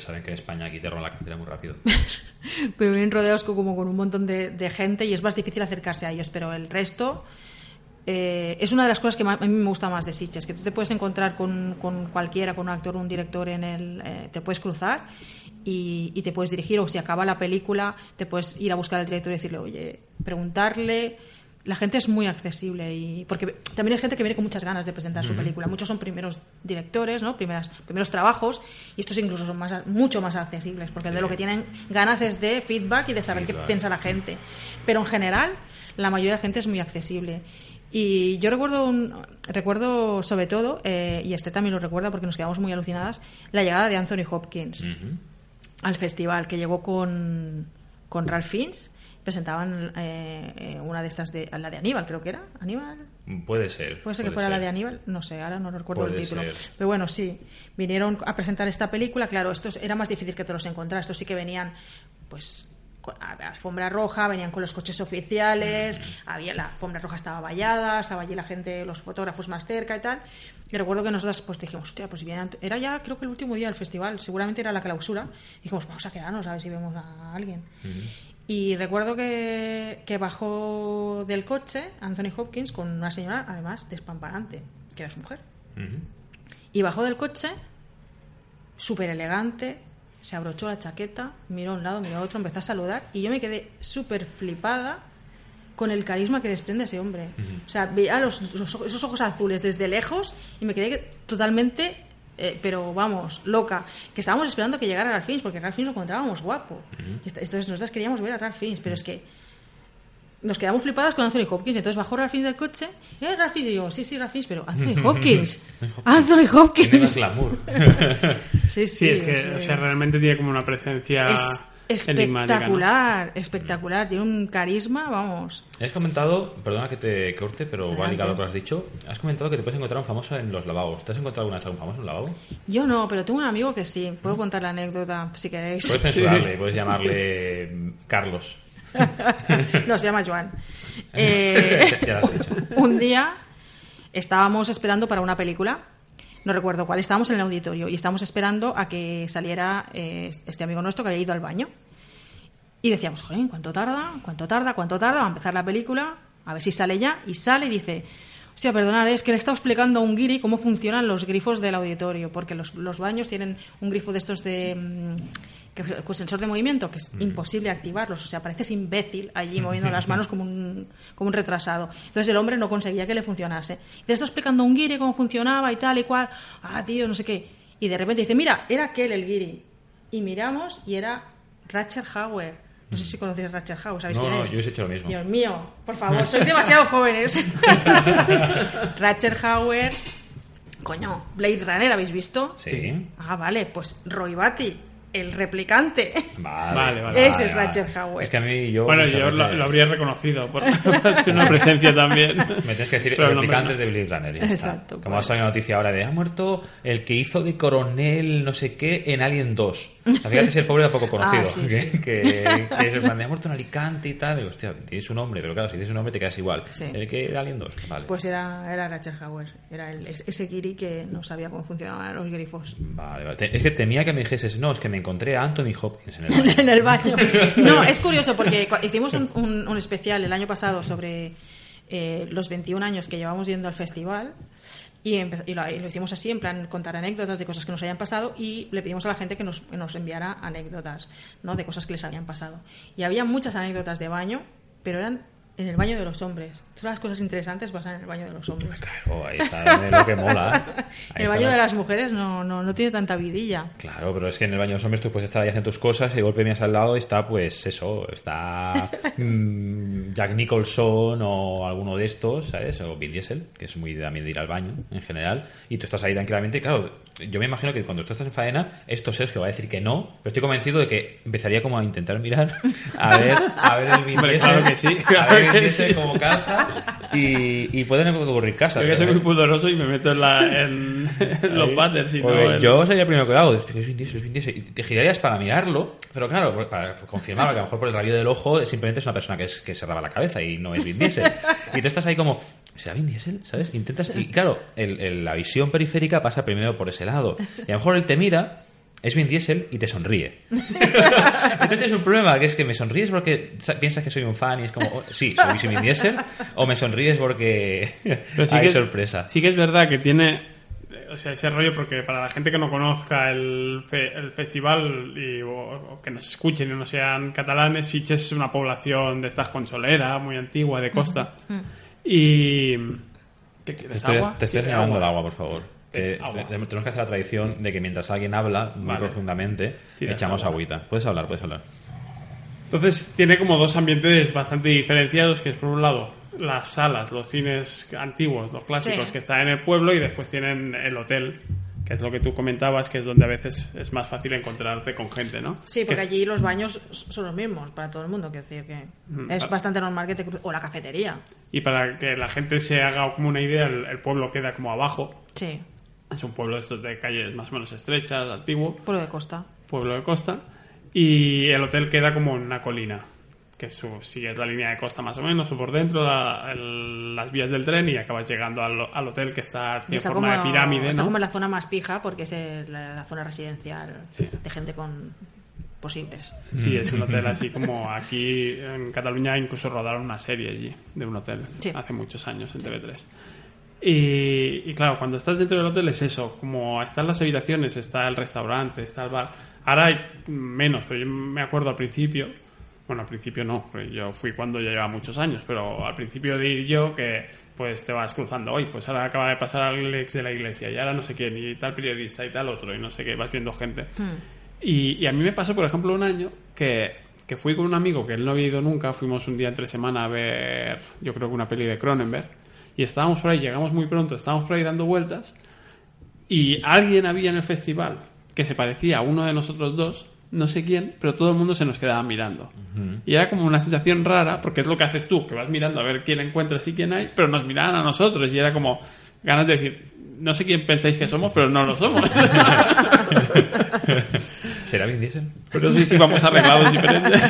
Saben que en España aquí te roban la cartera muy rápido. pero vienen rodeados co- como con un montón de, de gente y es más difícil acercarse a ellos, pero el resto eh, es una de las cosas que a mí me gusta más de Sitges, que tú te puedes encontrar con, con cualquiera, con un actor o un director en el... eh, te puedes cruzar y, y te puedes dirigir, o si acaba la película, te puedes ir a buscar al director y decirle, oye, preguntarle... La gente es muy accesible y porque también hay gente que viene con muchas ganas de presentar su película. Muchos son primeros directores, ¿no? Primeras, primeros trabajos y estos incluso son más, mucho más accesibles porque de lo que tienen ganas es de feedback y de saber qué piensa la gente. Pero en general, la mayoría de la gente es muy accesible. Y yo recuerdo, un- recuerdo sobre todo, eh, y este también lo recuerda porque nos quedamos muy alucinadas, la llegada de Anthony Hopkins al festival, que llegó con, con Ralph Fiennes. Presentaban eh, eh, una de estas, de la de Aníbal, creo que era. ¿Aníbal? Puede ser. Puede ser que fuera la de Aníbal, no sé, ahora no recuerdo el título. ser. Pero bueno, sí, vinieron a presentar esta película, claro, estos era más difícil que te los encontraras, estos sí que venían, pues, con alfombra roja, venían con los coches oficiales, había la alfombra roja estaba vallada, estaba allí la gente, los fotógrafos más cerca y tal. Y recuerdo que nosotras pues dijimos, hostia, pues vienen, era ya creo que el último día del festival, seguramente era la clausura. Y dijimos, vamos a quedarnos a ver si vemos a alguien. Y recuerdo que, que bajó del coche Anthony Hopkins con una señora, además, despamparante, que era su mujer. Y bajó del coche, súper elegante, se abrochó la chaqueta, miró a un lado, miró a otro, empezó a saludar y yo me quedé súper flipada con el carisma que desprende ese hombre. O sea, veía los, esos ojos azules desde lejos y me quedé totalmente, eh, pero vamos, loca. Que estábamos esperando que llegara Ralph Fiennes, porque Ralph Fiennes lo encontrábamos guapo. Y esta- Entonces nosotras queríamos ver a Ralph Fiennes, pero es que nos quedamos flipadas con Anthony Hopkins. Entonces bajó Ralph Fiennes del coche. ¿Y eh, Ralph Fiennes? Y yo, sí, sí, Ralph Fiennes, pero Anthony Hopkins. Anthony Tiene más Hopkins. glamour. Sí, sí, Sí, es que sí. o sea, realmente tiene como una presencia. Espectacular, espectacular. Tiene un carisma, vamos. Has comentado, perdona que te corte, pero va Adelante. ligado a lo que has dicho. Has comentado que te puedes encontrar un famoso en los lavabos. ¿Te has encontrado alguna vez algún famoso en un lavabo? Yo no, pero tengo un amigo que sí. Puedo contar la anécdota si queréis. Puedes censurarle, puedes llamarle mm, Carlos. no, se llama Joan. Eh, Ya lo has dicho. un día estábamos esperando para una película. No recuerdo cuál. Estábamos en el auditorio y estábamos esperando a que saliera eh, este amigo nuestro que había ido al baño. Y decíamos, joder, ¿cuánto tarda? ¿Cuánto tarda? ¿Cuánto tarda? Va a empezar la película. A ver si sale ya. Y sale y dice, hostia, perdonad, es que le está explicando a un guiri cómo funcionan los grifos del auditorio. Porque los, los baños tienen un grifo de estos de... mm, que, con sensor de movimiento, que es imposible activarlos. O sea, pareces imbécil allí moviendo las manos como un, como un retrasado. Entonces el hombre no conseguía que le funcionase. Y te está explicando a un guiri cómo funcionaba y tal y cual. Ah, tío, no sé qué. Y de repente dice, mira, era aquel el guiri. Y miramos y era Ratcher Hauer. No sé si conocéis a Ratcher Hauer, ¿sabéis No, quién no, es? yo he hecho lo mismo. Dios mío, por favor, sois demasiado jóvenes. Ratcher Hauer. Coño, Blade Runner, ¿habéis visto? Sí. Ah, vale, pues Roy Batty, el replicante. Vale, Vale, vale. Ese es Ratchet Hauer. Es que a mí yo. Bueno, yo lo, veces- lo habría reconocido por una presencia también. Me tienes que decir Pero el replicantes nombre de Blade Runner. ya está. Exacto, Como pues. ha salido una noticia ahora de ha muerto el que hizo de coronel no sé qué en Alien 2. Fíjate si el pobre era poco conocido. Ah, sí, que, sí. que, que es plan de, ha muerto en Alicante y tal. Digo, hostia, tiene su nombre, pero claro, si tienes su nombre te quedas igual. Sí. El que de Alien 2, vale. Pues era, era Ratcher Hauer. Era el- es- ese guiri que no sabía cómo funcionaban los grifos. Vale, vale. Es que temía que me dijeses, no, es que me encontré a Anthony Hopkins en el baño. en el baño. No, es curioso porque hicimos un, un- un especial el año pasado sobre eh, los 21 años que llevamos yendo al festival y, y lo, y lo hicimos así, en plan contar anécdotas de cosas que nos hayan pasado y le pedimos a la gente que nos, que nos enviara anécdotas ¿no? de cosas que les habían pasado. Y había muchas anécdotas de baño, pero eran en el baño de los hombres. Todas las cosas interesantes pasan en el baño de los hombres. Claro, ahí está lo que mola. Ahí el baño de las mujeres no, no, no tiene tanta vidilla. Claro, pero es que en el baño de los hombres tú puedes estar ahí haciendo tus cosas y de golpe miras al lado y está, pues, eso, está mm, Jack Nicholson o alguno de estos, ¿sabes? O Vin Diesel, que es muy también de ir al baño en general, y tú estás ahí tranquilamente y claro, yo me imagino que cuando tú estás en faena, esto Sergio va a decir que no, pero estoy convencido de que empezaría como a intentar mirar a ver, a ver el Vin Diesel, claro que sí, a ver como calza y, y pueden ocurrir casas. Yo que soy ¿verdad? muy pudoroso y me meto en, la, en, en los y no en- Yo sería el primero que lo hago. Es que es Vin Diesel, es Vin Diesel. Y te girarías para mirarlo, pero claro, para confirmar que a lo mejor por el rayo del ojo simplemente es una persona que, es, que se raba la cabeza y no es Vin Diesel. y tú estás ahí como, ¿será Vin Diesel? ¿Sabes? Intentas, y claro, el- el- la visión periférica pasa primero por ese lado. Y a lo mejor él te mira. Es Vin Diesel y te sonríe. Entonces tienes un problema, que es que me sonríes porque sa- piensas que soy un fan y es como, oh, sí, soy Vin Diesel, o me sonríes porque Pero sí hay que- sorpresa. Sí que es verdad que tiene o sea, ese rollo porque para la gente que no conozca el, fe- el festival y, o, o que nos escuchen y no sean catalanes, Sitges es una población de estas consolera, muy antigua, de costa. Y... ¿Qué Te quieres, estoy, agua? te estoy ¿Quieres señalando el agua, por favor. Eh, Que tenemos que hacer la tradición de que mientras alguien habla muy Vale. profundamente, echamos agua. agüita. Puedes hablar, puedes hablar. Entonces tiene como dos ambientes bastante diferenciados, que es por un lado las salas, los cines antiguos, los clásicos Sí. que están en el pueblo y después tienen el hotel, que es lo que tú comentabas, que es donde a veces es más fácil encontrarte con gente, ¿no? Sí, porque Que es- allí los baños son los mismos para todo el mundo. Quiero decir que Mm, es vale. bastante normal que te cruces. O la cafetería. Y para que la gente se haga como una idea, el, el pueblo queda como abajo. Sí, Es un pueblo de estos de calles más o menos estrechas, antiguo, pueblo de costa. pueblo de costa. Y el hotel queda como en una colina, que su, sigues la línea de costa más o menos, o por dentro, la- el- las vías del tren y acabas llegando al, al hotel que está está forma como, de pirámide, está ¿no? como en la zona más pija porque es el- la, la zona residencial Sí. de gente con posibles. Sí, es un hotel así como aquí en Cataluña incluso rodaron una serie allí de un hotel Sí. hace muchos años en TV3. Y, y claro, cuando estás dentro del hotel es eso, como están las habitaciones, está el restaurante, está el bar. Ahora hay menos, pero yo me acuerdo al principio, bueno, al principio no, porque yo fui cuando ya llevaba muchos años, pero al principio de ir yo que pues te vas cruzando, hoy pues ahora acaba de pasar al ex de la iglesia y ahora no sé quién, y tal periodista y tal otro, y no sé qué, vas viendo gente. Y, y a mí me pasó, por ejemplo, un año que, que fui con un amigo que él no había ido nunca, fuimos un día entre semana a ver, yo creo que una peli de Cronenberg, y estábamos por ahí, llegamos muy pronto, estábamos por ahí dando vueltas, y alguien había en el festival que se parecía a uno de nosotros dos, no sé quién, pero todo el mundo se nos quedaba mirando. Y era como una sensación rara, porque es lo que haces tú, que vas mirando a ver quién encuentras y quién hay, pero nos miraban a nosotros, y era como ganas de decir, no sé quién pensáis que somos, pero no lo somos. ¿Será Vin Diesel? Pero sí, sí, vamos arreglados diferentes.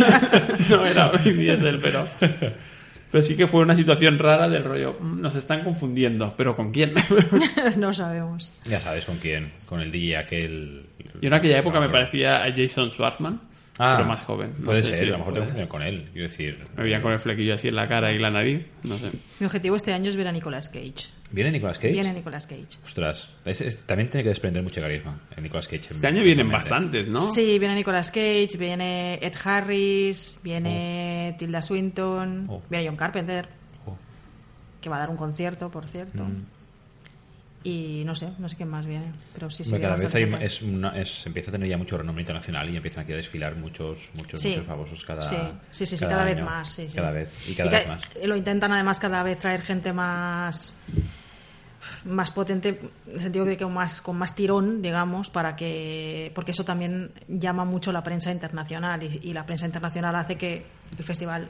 no era Vin Diesel, pero... Pero sí que fue una situación rara del rollo. "Mm, Nos están confundiendo, pero ¿con quién? no sabemos. Ya sabes con quién. Con el DJ aquel... Yo en aquella época me parecía a Jason Schwartzman, Ah, pero más joven. No puede sé ser, a lo mejor te confunden con él. Quiero decir... Me veía con el flequillo así en la cara y la nariz, no sé. Mi objetivo este año es ver a Nicolas Cage. ¿Viene Nicolas Cage? Viene Nicolas Cage. Ostras, es- es- también tiene que desprender mucho carisma en Nicolas Cage. Este año vienen bastantes, ¿no? Sí, viene Nicolas Cage, viene Ed Harris, viene Tilda Swinton, Oh. viene John Carpenter, Oh. que va a dar un concierto, por cierto. Mm. Y no sé, no sé quién más viene, pero sí, cada vez hay, es una- es- empieza a tener ya mucho renombre internacional y empiezan aquí a desfilar muchos muchos Sí. muchos famosos cada Sí, sí, sí, sí, cada, vez más. Sí, sí. Cada vez y cada ca- vez más. Lo intentan además cada vez traer gente más más potente, en el sentido de que más, con más tirón, digamos, para que. Porque eso también llama mucho la prensa internacional y, y la prensa internacional hace que el festival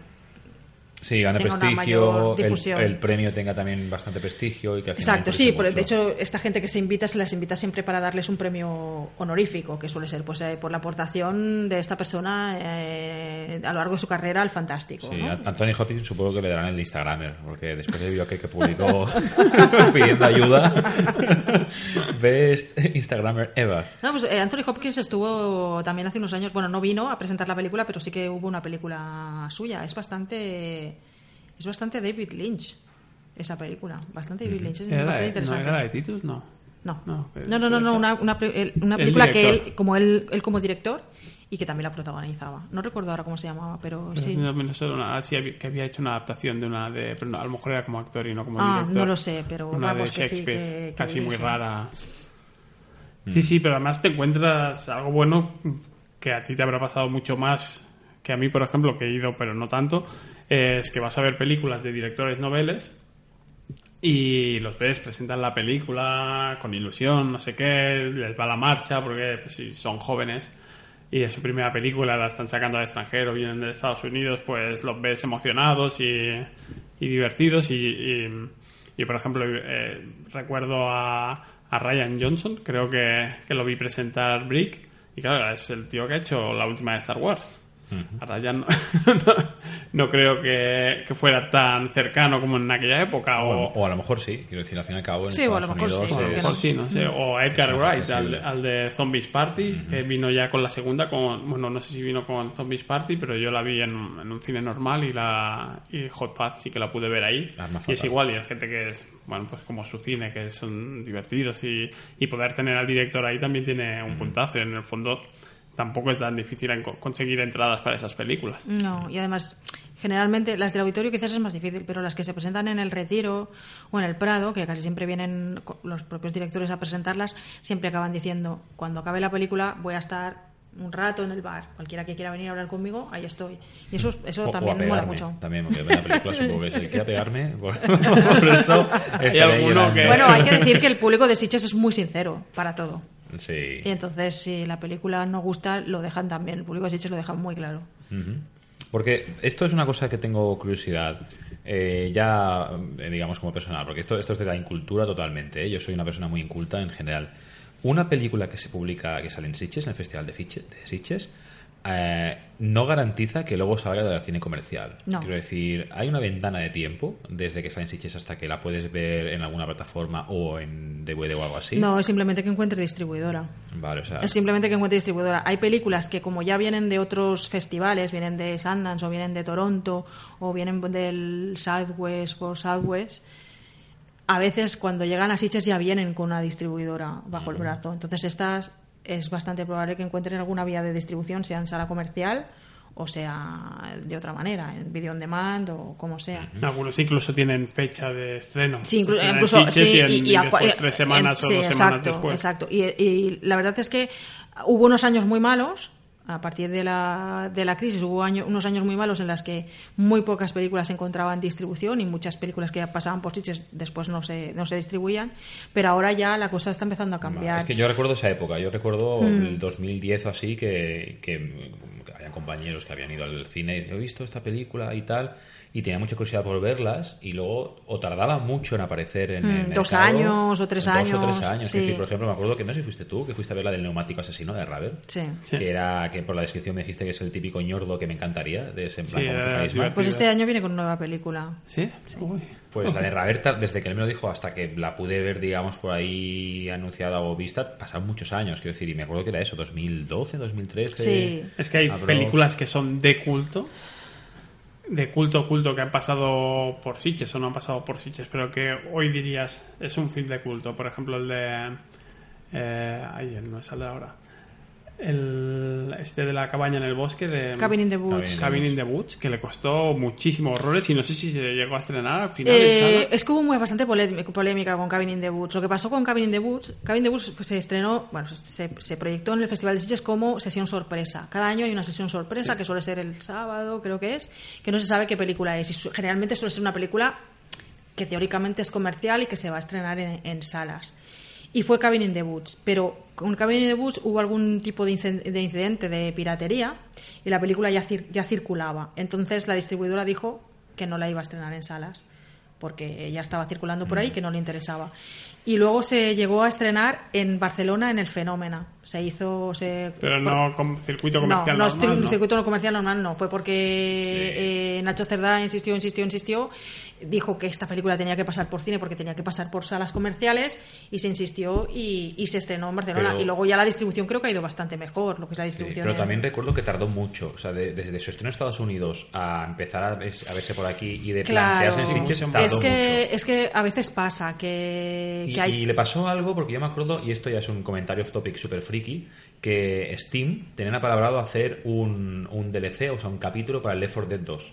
Sí, gana tenga una prestigio, mayor el, difusión. el premio tenga también bastante prestigio y que al final Exacto, interese sí, por- de hecho, esta gente que se invita se las invita siempre para darles un premio honorífico, que suele ser pues eh, por la aportación de esta persona eh, a lo largo de su carrera al fantástico. Sí, ¿no? Anthony Hopkins supongo que le darán el Instagramer, porque después del vídeo que, que publicó pidiendo ayuda, best Instagramer ever. No, pues eh, Anthony Hopkins estuvo también hace unos años, bueno, no vino a presentar la película, pero sí que hubo una película suya. Es bastante es bastante David Lynch esa película, bastante David Lynch, es ¿Era la bastante de, ¿No interesante. era de Titus? No. No, No, no, no, no, no, una, una, una El película que él, como él, él como director y que también la protagonizaba. No recuerdo ahora cómo se llamaba, pero Pero sí. no, no sé, una- sí, había- que había hecho una adaptación de una de... Pero no, a lo mejor era como actor y no como Ah, director. no lo sé, pero Una vamos, de que sí, Shakespeare, que- que casi muy rara. Sí, sí, pero además te encuentras algo bueno que a ti te habrá pasado mucho más que a mí, por ejemplo, que he ido, pero no tanto, es que vas a ver películas de directores noveles y los ves, presentan la película con ilusión, no sé qué, les va la marcha porque pues, si son jóvenes y es su primera película, la están sacando al extranjero, vienen de Estados Unidos, pues los ves emocionados y, divertidos y, y- y, por ejemplo, eh, recuerdo a, a Ryan Johnson, creo que, que lo vi presentar Brick y claro, es el tío que ha hecho la última de Star Wars. A Ryan no, no, no creo que, que fuera tan cercano como en aquella época O, o, o a lo mejor sí, quiero decir, al fin y al cabo en Sí, o a lo Estados mejor sí, Unidos o a lo es- mejor sí, no sé. O Edgar Wright, al, de Zombies Party, que vino ya con la segunda, con, bueno, no sé si vino con Zombies Party, pero yo la vi en, en un cine normal y la y Hot Fuzz sí que la pude ver ahí. Arma y es igual, y es gente que es, bueno, pues como su cine, que son divertidos y, y poder tener al director ahí también tiene un puntazo. En el fondo tampoco es tan difícil conseguir entradas para esas películas. No, y además, generalmente las del auditorio quizás es más difícil, pero las que se presentan en el Retiro o en el Prado, que casi siempre vienen los propios directores a presentarlas, siempre acaban diciendo, cuando acabe la película voy a estar un rato en el bar, cualquiera que quiera venir a hablar conmigo, ahí estoy. Y eso, eso o- o también mola mucho. También, porque en la película supongo que si él quiere pegarme, por, por esto alguno que- Bueno, hay que decir que el público de Sitges es muy sincero para todo. Sí. Y entonces, si la película no gusta, lo dejan también. El público de Sitges lo deja muy claro. Porque esto es una cosa que tengo curiosidad, eh, ya eh, digamos como personal, porque esto, esto es de la incultura totalmente. ¿eh? Yo soy una persona muy inculta en general. Una película que se publica, que sale en Sitges, en el Festival de, Sitges, eh, no garantiza que luego salga del cine comercial. No. Quiero decir, hay una ventana de tiempo desde que sale en Sitges hasta que la puedes ver en alguna plataforma o en DVD o algo así. No, es simplemente que encuentre distribuidora. Vale, o sea, Es simplemente que encuentre distribuidora. Hay películas que como ya vienen de otros festivales, vienen de Sundance o vienen de Toronto o vienen del Southwest por Southwest, a veces cuando llegan a Sitges ya vienen con una distribuidora bajo el brazo. Entonces estas es bastante probable que encuentren alguna vía de distribución, sea en sala comercial o sea de otra manera, en video on demand o como sea. Algunos incluso tienen fecha de estreno. Sí, incluso Sitges sí, y, en- y- y después eh, tres en- semanas o sí, dos exacto, semanas después. Exacto. Y, y la verdad es que hubo unos años muy malos. A partir de la, de la crisis hubo año- unos años muy malos en las que muy pocas películas se encontraban en distribución y muchas películas que ya pasaban por sitios después no se, no se distribuían. Pero ahora ya la cosa está empezando a cambiar. Es que yo recuerdo esa época, yo recuerdo Hmm. el 2010 o así que, que, habían compañeros que habían ido al cine y he visto esta película y tal, y tenía mucha curiosidad por verlas y luego o tardaba mucho en aparecer en el Hmm, dos mercado, años o tres dos años, o tres años. sí. Es decir, por ejemplo, me acuerdo que no sé si fuiste tú, que fuiste a ver la del neumático asesino de Raver. Sí. Sí. Que era que por la descripción me dijiste que es el típico ñordo que me encantaría, de ese en plan. Pues este año viene con nueva película. ¿Sí? Uy. Pues la de Raverta, desde que él me lo dijo hasta que la pude ver, digamos, por ahí anunciada o vista, pasaron muchos años, quiero decir, y me acuerdo que era eso, 2012, 2013. Sí. Es que hay películas que son de culto, de culto culto, que han pasado por Sitges o no han pasado por Sitges, pero que hoy dirías es un film de culto. Por ejemplo, el de. Eh, ay, no me sale ahora. El, este de la cabaña en el bosque de. Cabin in the Woods. Cabin Cabin in the Woods, que le costó muchísimos horrores y no sé si se llegó a estrenar al final. Eh, es que hubo muy, bastante polé- polémica con Cabin in the Woods. Lo que pasó con Cabin in the Woods, Cabin in the Woods se estrenó, bueno, se, se proyectó en el Festival de Sitges como sesión sorpresa. Cada año hay una sesión sorpresa que suele ser el sábado, creo que es, que no se sabe qué película es. Y su- generalmente suele ser una película que teóricamente es comercial y que se va a estrenar en, en salas. Y fue Cabin in the Woods. Pero con Cabin in the Woods hubo algún tipo de, incidente de piratería y la película ya, cir- ya circulaba. Entonces la distribuidora dijo que no la iba a estrenar en salas porque ya estaba circulando por ahí Mm. que no le interesaba. Y luego se llegó a estrenar en Barcelona en el Fenómena. Se hizo... Se, Pero no con circuito comercial no, no, normal, ¿no? circuito no comercial normal no. Fue porque eh, Nacho Cerdá insistió, insistió, insistió. Dijo que esta película tenía que pasar por cine porque tenía que pasar por salas comerciales y se insistió y, y se estrenó en Barcelona. Pero- y luego ya la distribución creo que ha ido bastante mejor, lo que es la Sí, distribución. pero en- también recuerdo que tardó mucho, o sea, de- desde su estreno en Estados Unidos a empezar a, ves- a verse por aquí y de Claro, plantearse en Sitges, tardó es que, mucho. es que a veces pasa que, Y, que hay... y le pasó algo, porque yo me acuerdo, y esto ya es un comentario off topic super friki, que Steam tenían apalabrado hacer un, un DLC, o sea, un capítulo para el Left 4 Dead 2,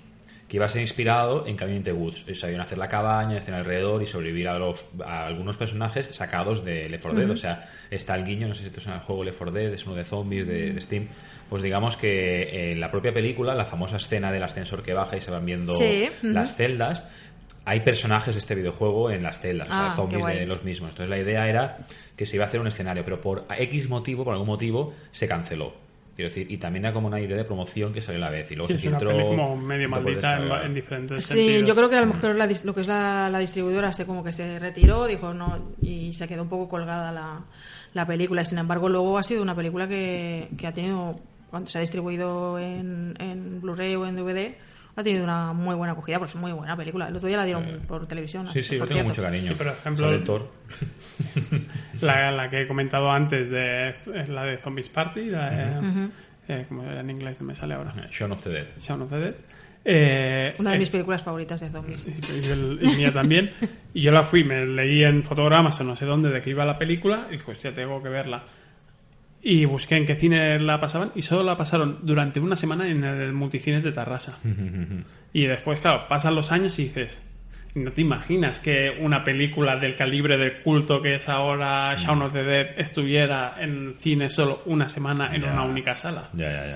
que iba a ser inspirado en the Woods. Iban a hacer la cabaña, estar alrededor y sobrevivir a, los, a algunos personajes sacados de Left 4 Dead. O sea, está el guiño, no sé si esto es en el juego Left 4 Dead, es uno de zombies de, de Steam. Pues digamos que en la propia película, la famosa escena del ascensor que baja y se van viendo Sí, las celdas, hay personajes de este videojuego en las celdas, o sea, Ah, zombies de los mismos. Entonces la idea era que se iba a hacer un escenario, pero por X motivo, por algún motivo, se canceló. Quiero decir, y también era como una idea de promoción que salió a la vez. Y luego Sí, se es una filtró. peli como medio maldita en, en diferentes Sí, sentidos. yo creo que a lo mejor la lo que es la, la distribuidora se como que se retiró, dijo no, y se quedó un poco colgada la, la película. Y sin embargo, luego ha sido una película que, que ha tenido, cuando se ha distribuido en, en Blu-ray o en DVD, ha tenido una muy buena acogida porque es muy buena película. El otro día la dieron por televisión. Sí, sí, yo tengo mucho cariño. Sí, por ejemplo- Sale Thor. La, la que he comentado antes de, es la de Zombies Party, la de, eh, como era en inglés, me sale ahora. Shaun of the Dead. Shaun of the Dead. Eh, Una de eh, mis películas favoritas de zombies. y, el- y mía también. Y yo la fui, me leí en fotogramas o no sé dónde de que iba la película y dije, hostia, tengo que verla. Y busqué en qué cine la pasaban y solo la pasaron durante una semana en el multicines de Tarrasa. Y después, claro, pasan los años y dices, no te imaginas que una película del calibre del culto que es ahora Shaun of the Dead estuviera en cine solo una semana en una única sala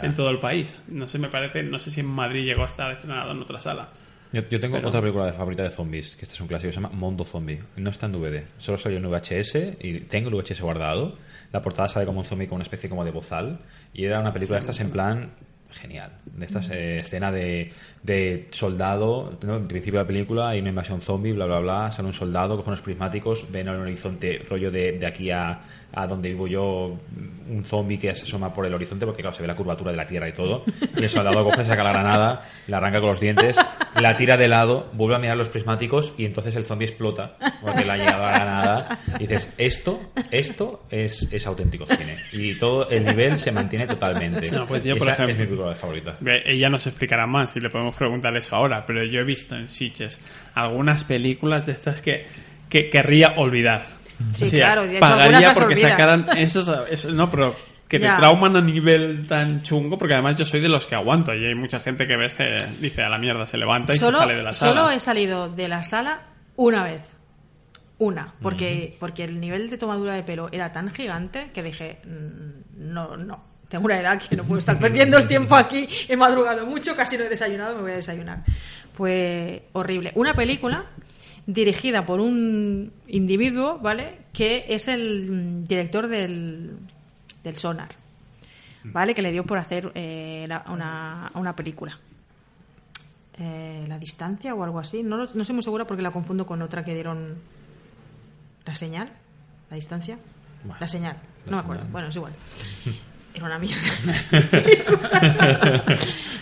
en todo el país. No sé, me parece, no sé si en Madrid llegó a estar estrenado en otra sala. Yo, yo tengo Pero- otra película de favorita de zombies, que este es un clásico, se llama Mondo Zombie. No está en DVD, solo salió en VHS y tengo el VHS guardado. La portada sale como un zombie con una especie como de bozal y era una película de estas en plan genial. De esta eh, escena de, de soldado, ¿no? en principio de la película hay una invasión zombie, bla, bla, bla, sale un soldado, coge unos prismáticos, ven al horizonte, rollo de, de aquí a, a donde vivo yo, un zombie que se asoma por el horizonte, porque claro, se ve la curvatura de la tierra y todo, y el soldado coge, saca la granada, la arranca con los dientes, la tira de lado, vuelve a mirar los prismáticos y entonces el zombie explota, porque le ha llegado la granada, y dices, esto, esto es, es auténtico cine. Y todo el nivel se mantiene totalmente. No, pues yo, por Esa ejemplo- película favorita. Ve, Ella nos explicará más y le podemos preguntar eso ahora, pero yo he visto en Sitges algunas películas de estas que, que querría olvidar. Sí, O sea, claro, pagaría porque olvidas. sacaran esos, esos- no, pero que te Ya. trauman a nivel tan chungo, porque además yo soy de los que aguanto y hay mucha gente que ves que dice a la mierda, se levanta y solo, se sale de la sala. solo he salido de la sala una vez. Una, porque, porque el nivel de tomadura de pelo era tan gigante que dije, mm, no, no, tengo una edad que no puedo estar perdiendo el tiempo aquí, he madrugado mucho, casi no he desayunado, me voy a desayunar. Fue horrible. Una película dirigida por un individuo, ¿vale? Que es el mm, director del, del Sonar, ¿vale? Que le dio por hacer eh, una, una película. Eh, la distancia o algo así. No, no estoy muy segura porque la confundo con otra que dieron. ¿La señal? ¿La distancia? Bueno, la señal. la No me acuerdo. señal. Bueno, es igual. Era una mierda.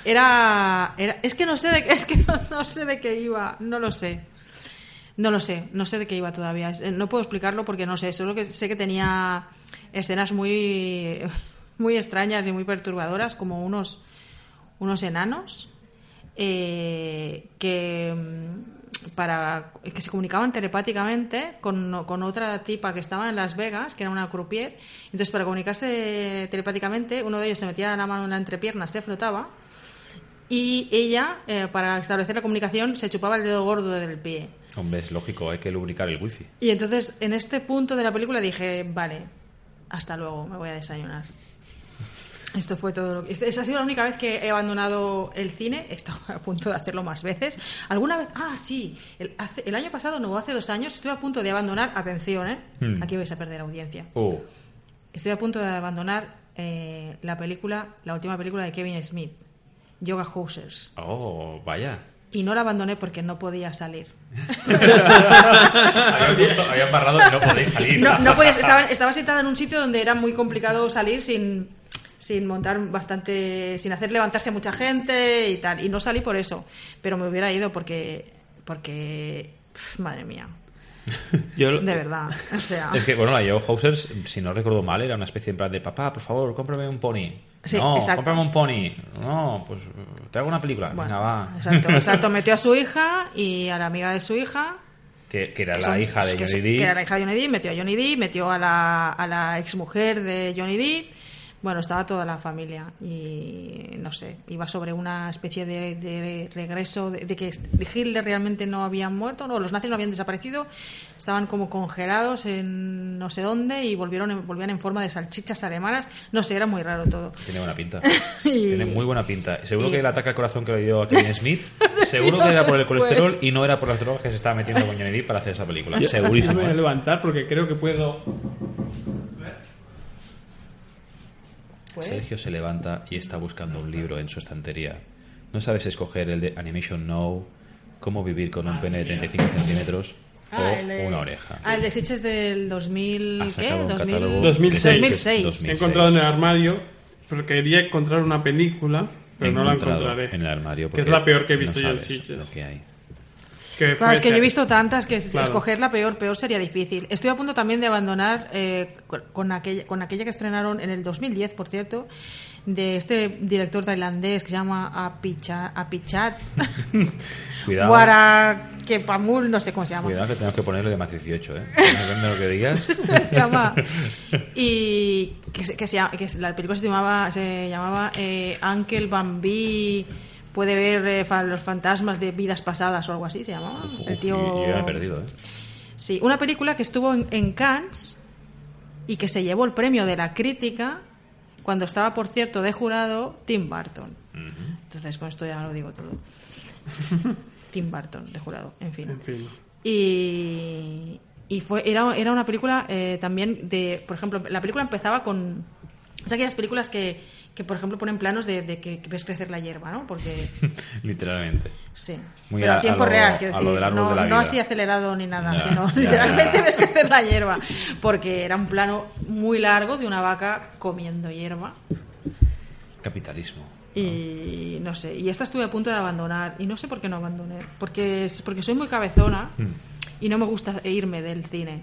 era, era. Es que no sé de qué. Es que no, no sé de qué iba. No lo sé. No lo sé. No sé de qué iba todavía. Eh, No puedo explicarlo porque no sé. Solo que sé que tenía escenas muy. Muy extrañas y muy perturbadoras, como unos. Unos enanos eh, que mm, para que se comunicaban telepáticamente con, con otra tipa que estaba en Las Vegas, que era una croupier. Entonces, para comunicarse telepáticamente, uno de ellos se metía la mano en la entrepierna, se frotaba, y ella, eh, para establecer la comunicación, se chupaba el dedo gordo del pie. Hombre, es lógico, hay que lubricar el wifi. Y entonces, en este punto de la película dije, vale, hasta luego, me voy a desayunar. Esto fue todo lo que... este- Esa ha sido la única vez que he abandonado el cine. He estado a punto de hacerlo más veces. ¿Alguna vez? Ah, sí. El, hace- el año pasado, no, hace dos años, estuve a punto de abandonar... Atención, ¿eh? Hmm. Aquí vais a perder audiencia. Oh, Estoy a punto de abandonar eh, la película, la última película de Kevin Smith, Yoga Hosers. oh, vaya. Y no la abandoné porque no podía salir. habían barrado que no podéis salir. No, no podías, estaba, estaba sentada en un sitio donde era muy complicado salir sin, sin montar bastante, sin hacer levantarse mucha gente y tal. Y no salí por eso, pero me hubiera ido porque, porque, madre mía, Yo, de verdad. O sea, Es que, bueno, la Joe Hausers, si no recuerdo mal, era una especie en plan de papá, por favor, cómprame un pony. Sí, no, exacto. cómprame un pony. No, pues te hago una película. bueno, Venga, va. exacto, exacto. Metió a su hija y a la amiga de su hija. Que, que era que la son- hija de Johnny Depp. Que era la hija de Johnny Depp, metió a Johnny Depp, metió a la, a la exmujer de Johnny Depp. Bueno, estaba toda la familia y no sé, iba sobre una especie de, de regreso de, de que Hitler realmente no había muerto, no, los nazis no habían desaparecido, estaban como congelados en no sé dónde y volvieron en- volvían en forma de salchichas alemanas, no sé, era muy raro todo. Tiene buena pinta. Y- Tiene muy buena pinta. Seguro y- que el ataque al corazón que le dio a Kevin Smith, seguro que era por el Pues- colesterol y no era por las drogas que se estaba metiendo con Johnny Depp para hacer esa película. Segurísimo. yo me voy a ¿eh? levantar porque creo que puedo. Pues, Sergio se levanta y está buscando un libro en su estantería. No sabes escoger el de Animation No, cómo vivir con un pene de 35 centímetros o ah, el de- una oreja. Ah, el de Sitges del 2000, Ha ¿qué? sacado un 2000 catálogo 2006. de- 2006. He encontrado en el armario, pero quería encontrar una película, pero He no la encontraré. en el armario. Que es la peor que he no visto yo en Sitges. lo que hay. Que Claro, es que yo he visto tantas que Claro. escoger la peor, peor sería difícil. Estoy a punto también de abandonar eh, con- aquella, con aquella que estrenaron en el 2010, por cierto, de este director tailandés que se llama Apicha- Apichat Cuidado. Warakepamul, no sé cómo se llama. Cuidado que tenemos que ponerle de más 18, ¿eh? Depende de lo que digas. se llama. Y que, se- que, se llama- que la película se llamaba, se llamaba eh, Uncle Bambi puede ver eh, fa- los fantasmas de vidas pasadas o algo así, se llamaba. El tío... yo ya me he perdido, ¿eh? Sí, una película que estuvo en, en Cannes y que se llevó el premio de la crítica cuando estaba, por cierto, de jurado Tim Burton. Entonces, con esto ya lo digo todo. Tim Burton, de jurado, en fin. En fin. Y, y fue, era, era una película eh, también de, por ejemplo, la película empezaba con es aquellas películas que, que por ejemplo ponen planos de, de que, ves crecer la hierba, ¿no? Porque Literalmente. sí, Muy pero a- tiempo lo- real, quiero decir, árbol no, de la no así acelerado ni nada, sino literalmente ves crecer la hierba, porque era un plano muy largo de una vaca comiendo hierba. Capitalismo. Y no sé, y esta estuve a punto de abandonar y no sé por qué no abandoné, porque porque soy muy cabezona Mm. y no me gusta irme del cine.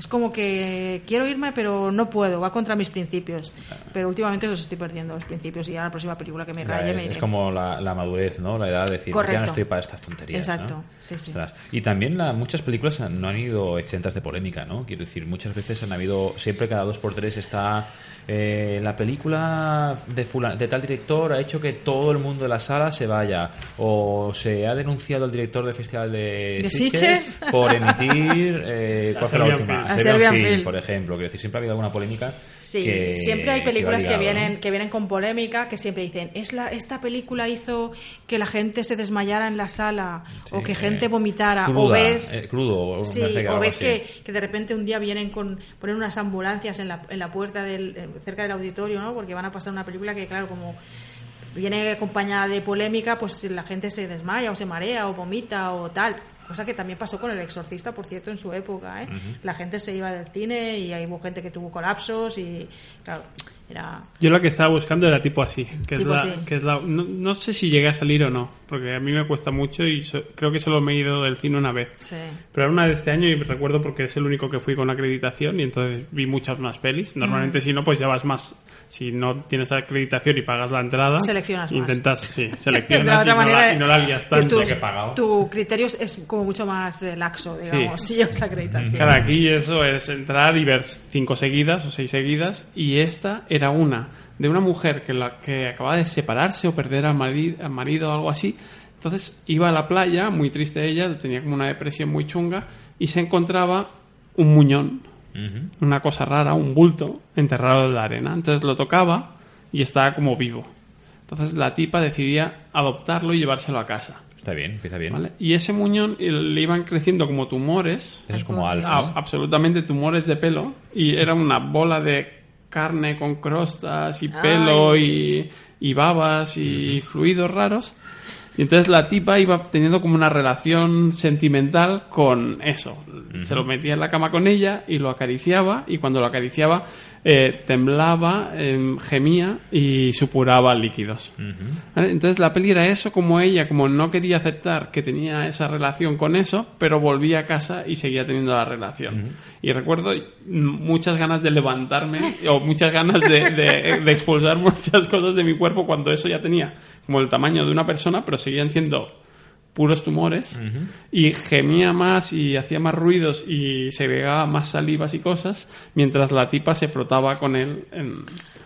Es como que quiero irme pero no puedo, va contra mis principios. Pero últimamente los estoy perdiendo los principios y ya la próxima película que me Ya, raye es, me es iré. como la, la madurez, ¿no? La edad de decir, ya Correcto. no estoy para estas tonterías. ¿no? Exacto, sí, sí. Ostras. Y también la- muchas películas no han ido exentas de polémica, ¿no? Quiero decir, muchas veces han habido, siempre cada dos por tres está eh, la película de, fula- de tal director ha hecho que todo el mundo de la sala se vaya. O se ha denunciado al director del Festival de, ¿De Sitges por emitir. Eh, ¿Cuál fue la última? Film. A Serbian Serbian Film, Film. por ejemplo. Quiero decir, siempre ha habido alguna polémica. Sí, que- siempre hay que películas va que, ligado, ¿no? vienen que vienen con polémica, que siempre dicen, es la esta película hizo que la gente se desmayara en la sala o Sí, que eh, gente vomitara o cruda, ves eh, crudo, o Sí, que o ves que, que de repente un día vienen con ponen unas ambulancias en la, en la puerta del eh, cerca del auditorio, ¿no? Porque van a pasar una película que claro, como viene acompañada de polémica, pues la gente se desmaya o se marea o vomita o tal. Cosa que también pasó con El Exorcista, por cierto, en su época. ¿eh? La gente se iba del cine y hay hubo gente que tuvo colapsos y, claro, era... Yo lo que estaba buscando era tipo así, que es Tipo la, así. que es la no, no sé si llegué a salir o no, porque a mí me cuesta mucho y so- creo que solo me he ido del cine una vez. Sí. Pero era una de este año y recuerdo porque es el único que fui con acreditación y entonces vi muchas más pelis. Normalmente Mm. si no, pues ya vas más. Si no tienes acreditación y pagas la entrada, Seleccionas más. intentas, sí, De seleccionas la y, otra no la, manera, y no la tanto. tu, que pagado. tu criterio es- es como mucho más eh, laxo, digamos, Sí. si llevas la acreditación. Claro, aquí eso es entrar y ver cinco seguidas o seis seguidas. Y esta era una de una mujer que, la, que acababa de separarse o perder al marido, al marido o algo así. Entonces iba a la playa, muy triste ella, tenía como una depresión muy chunga, y se encontraba un muñón, una cosa rara, un bulto enterrado en la arena. Entonces lo tocaba y estaba como vivo. Entonces la tipa decidía adoptarlo y llevárselo a casa. Está bien, empieza bien. ¿vale? Y ese muñón eh, le iban creciendo como tumores Eso es como Alf. a- ¿no? absolutamente tumores de pelo y era una bola de carne con crostas y pelo y, y babas y fluidos raros. Y entonces la tipa iba teniendo como una relación sentimental con eso. Se lo metía en la cama con ella y lo acariciaba y cuando lo acariciaba eh, temblaba, em, gemía y supuraba líquidos. Entonces la peli era eso, como ella, como no quería aceptar que tenía esa relación con eso, pero volvía a casa y seguía teniendo la relación. Y recuerdo muchas ganas de levantarme o muchas ganas de, de- de expulsar muchas cosas de mi cuerpo cuando eso ya tenía como el tamaño de una persona, pero seguían siendo puros tumores y gemía más y hacía más ruidos y segregaba más salivas y cosas mientras la tipa se frotaba con él en,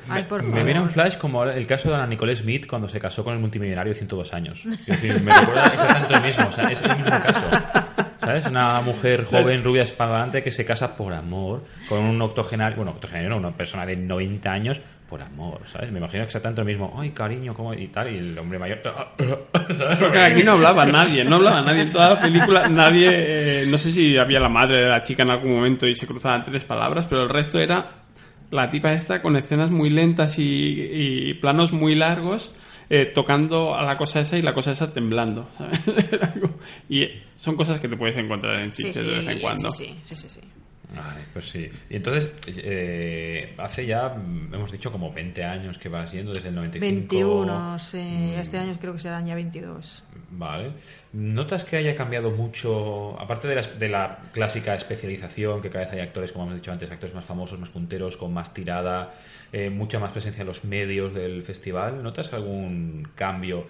Ay, por Me favor. viene un flash como el caso de Ana Nicole Smith cuando se casó con el multimillonario de 102 años. Es decir, me recuerda exactamente lo mismo. O sea, es el mismo caso. ¿Sabes? Una mujer joven, rubia, espagante que se casa por amor con un octogenario, bueno, octogenario no, una persona de 90 años por amor, ¿sabes? Me imagino exactamente lo mismo. Ay, cariño, ¿cómo? Y tal, y el hombre mayor... ¿sabes? Porque aquí no hablaba nadie, no hablaba nadie en toda la película, nadie, eh, no sé si había la madre de la chica en algún momento y se cruzaban tres palabras, pero el resto era la tipa esta con escenas muy lentas y, y planos muy largos, eh, tocando a la cosa esa y la cosa esa temblando, ¿sabes? Y son cosas que te puedes encontrar en Sí, sitios sí, de vez en cuando. sí, sí, sí, sí, Vale, pues sí. Y entonces, eh, hace ya, hemos dicho, como 20 años que vas yendo desde el 95. 21, sí. Mm. Este año creo que serán ya 22. Vale. ¿Notas que haya cambiado mucho, aparte de la, de la clásica especialización, que cada vez hay actores, como hemos dicho antes, actores más famosos, más punteros, con más tirada, eh, mucha más presencia en los medios del festival? ¿Notas algún cambio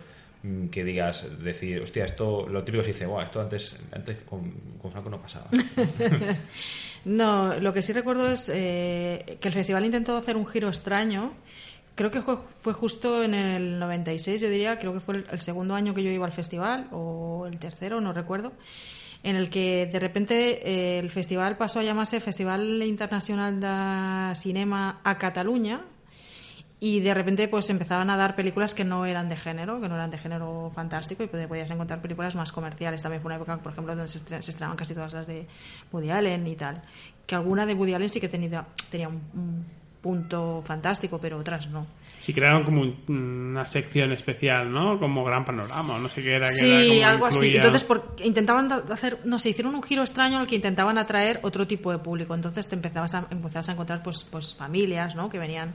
que digas, decir, hostia, esto, lo típico se dice, "Buah, esto antes, antes con, Franco no pasaba? No, lo que sí recuerdo es eh, que el festival intentó hacer un giro extraño. Creo que fue, fue justo en el 96, yo diría, creo que fue el segundo año que yo iba al festival, o el tercero, no recuerdo, en el que de repente eh, el festival pasó a llamarse Festival Internacional de Cinema a Cataluña, y de repente pues empezaban a dar películas que no eran de género, que no eran de género fantástico y pod- podías encontrar películas más comerciales. También fue una época, por ejemplo, donde se, estre- se estrenaban casi todas las de Woody Allen y tal. Que alguna de Woody Allen sí que tenía, tenía un, un punto fantástico, pero otras no. Sí, crearon como un- una sección especial, ¿no? Como Gran Panorama, no sé qué era. que Sí, era como algo así. Entonces, intentaban hacer, no sé, hicieron un giro extraño el que intentaban atraer otro tipo de público. Entonces te empezabas a, empezabas a encontrar pues, pues familias, ¿no? Que venían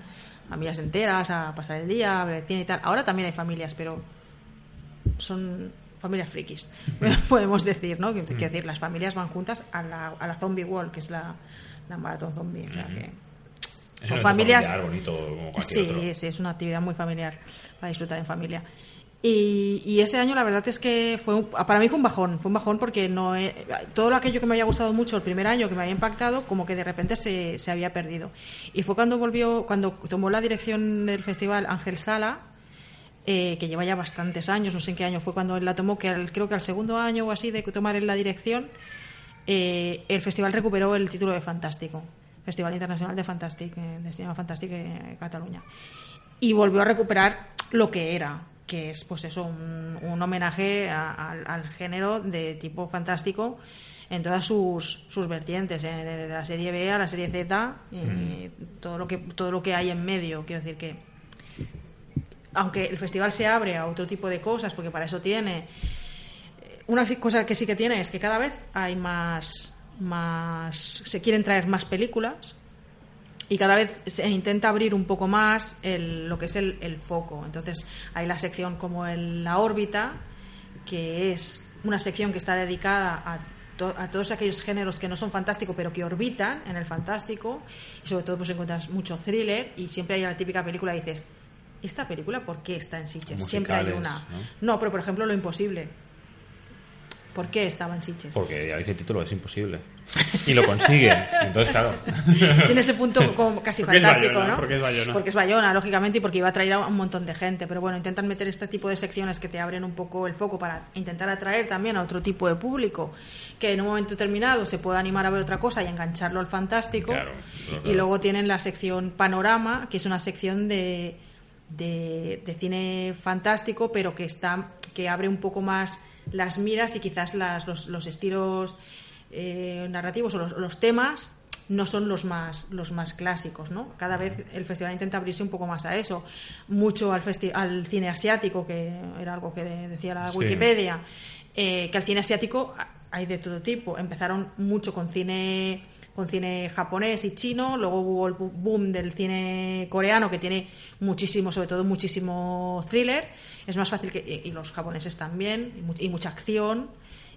familias enteras a pasar el día, a ver cine y tal. Ahora también hay familias, pero son familias frikis, podemos decir, ¿no? Que- Quiero decir, las familias van juntas a la, a la Zombie Wall, que es la, la maratón zombie. O sea que Es son familias familiar, bonito, como cualquier Sí, otro. sí, es una actividad muy familiar para disfrutar en familia. Y, ese año la verdad es que fue para mí fue un bajón, fue un bajón porque no he- todo aquello que me había gustado mucho el primer año, que me había impactado, como que de repente se, se había perdido. Y fue cuando volvió, cuando tomó la dirección del festival Ángel Sala, eh, que lleva ya bastantes años, no sé en qué año fue cuando él la tomó, que creo que al segundo año o así de tomar él la dirección, eh, el festival recuperó el título de Fantástico, Festival Internacional de Fantastic, eh, de Cinema Fantastic de Cataluña. Y volvió a recuperar lo que era, que es pues eso, un, un homenaje a- al, al género de tipo fantástico en todas sus, sus vertientes, eh, de, de la serie B a la serie Z y todo lo que todo lo que hay en medio. Quiero decir que aunque el festival se abre a otro tipo de cosas, porque para eso tiene. eh, Una cosa que sí que tiene es que cada vez hay más. más se quieren traer más películas y cada vez se intenta abrir un poco más el- lo que es el, el foco. Entonces hay la sección como el- la órbita, que es una sección que está dedicada a, to- a todos aquellos géneros que no son fantásticos, pero que orbitan en el fantástico. Y sobre todo pues encuentras mucho thriller y siempre hay la típica película y dices, ¿esta película por qué está en Sitges? Siempre hay una. ¿no? No, pero por ejemplo Lo Imposible. ¿Por qué estaba en Sitges? Porque ya dice el título, es imposible. Y lo consiguen. Entonces, claro. Tiene ese punto como casi Porque fantástico, Bayona, ¿no? porque es Bayona. Porque es Bayona, lógicamente, y porque iba a atraer a un montón de gente. Pero bueno, intentan meter este tipo de secciones que te abren un poco el foco para intentar atraer también a otro tipo de público que en un momento determinado se pueda animar a ver otra cosa y engancharlo al fantástico. Claro, claro, Y luego tienen la sección Panorama, que es una sección de, de, de cine fantástico, pero que está que abre un poco más las miras y quizás las, los, los estilos eh, narrativos o los, los temas no son los más los más clásicos no cada vez el festival intenta abrirse un poco más a eso. Mucho al festi- al cine asiático que era algo que de- decía la Sí. Wikipedia eh, que al cine asiático hay de todo tipo. Empezaron mucho con cine con cine japonés y chino luego hubo el boom del cine coreano que tiene muchísimo sobre todo muchísimo thriller. Es más fácil que y los japoneses también y mucha acción.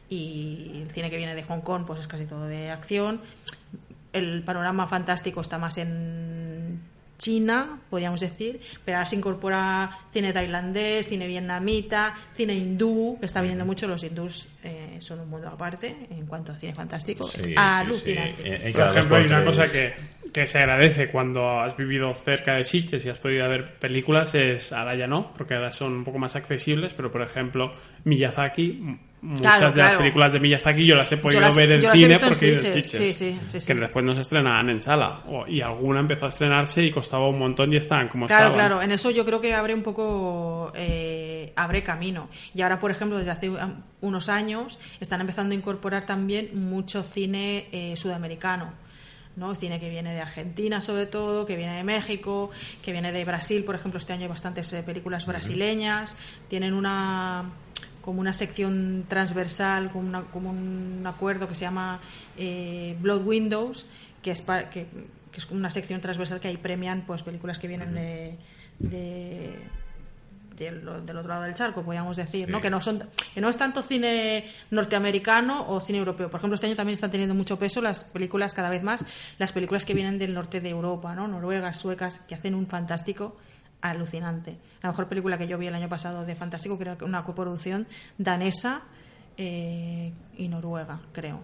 Y el cine que viene de Hong Kong pues es casi todo de acción. El panorama fantástico está más en China, podríamos decir, pero ahora se incorpora cine tailandés, cine vietnamita, cine hindú, que está viniendo mucho. Los hindús eh, son un mundo aparte en cuanto a cine fantástico. Sí, es alucinante. sí. Eh, eh, Por ejemplo, hay una cosa que, que se agradece cuando has vivido cerca de Sitges y has podido ver películas, es ahora ya no, porque ahora son un poco más accesibles, pero por ejemplo, Miyazaki, muchas Claro, de las películas de Miyazaki yo las he podido las- ver en cine porque en Sitges, sí, sí, sí, que después no se estrenaban en sala, y alguna empezó a estrenarse y costaba un montón y estaban como Claro, estaban. claro, en eso yo creo que abre un poco, eh, abre camino. Y ahora, por ejemplo, desde hace unos años están empezando a incorporar también mucho cine eh, sudamericano. ¿no? Cine que viene de Argentina, sobre todo, que viene de México, que viene de Brasil, por ejemplo, este año hay bastantes eh, películas brasileñas. Tienen una como una sección transversal, como, una- como un acuerdo que se llama eh, Blood Windows, que es, pa- que, que es una sección transversal que ahí premian pues películas que vienen de, de- del, del otro lado del charco, podríamos decir, Sí. ¿no? Que no son que no es tanto cine norteamericano o cine europeo. Por ejemplo, este año también están teniendo mucho peso las películas cada vez más, las películas que vienen del norte de Europa, ¿no? Noruegas, suecas, que hacen un fantástico alucinante. La mejor película que yo vi el año pasado de fantástico que era una coproducción danesa eh, y noruega, creo.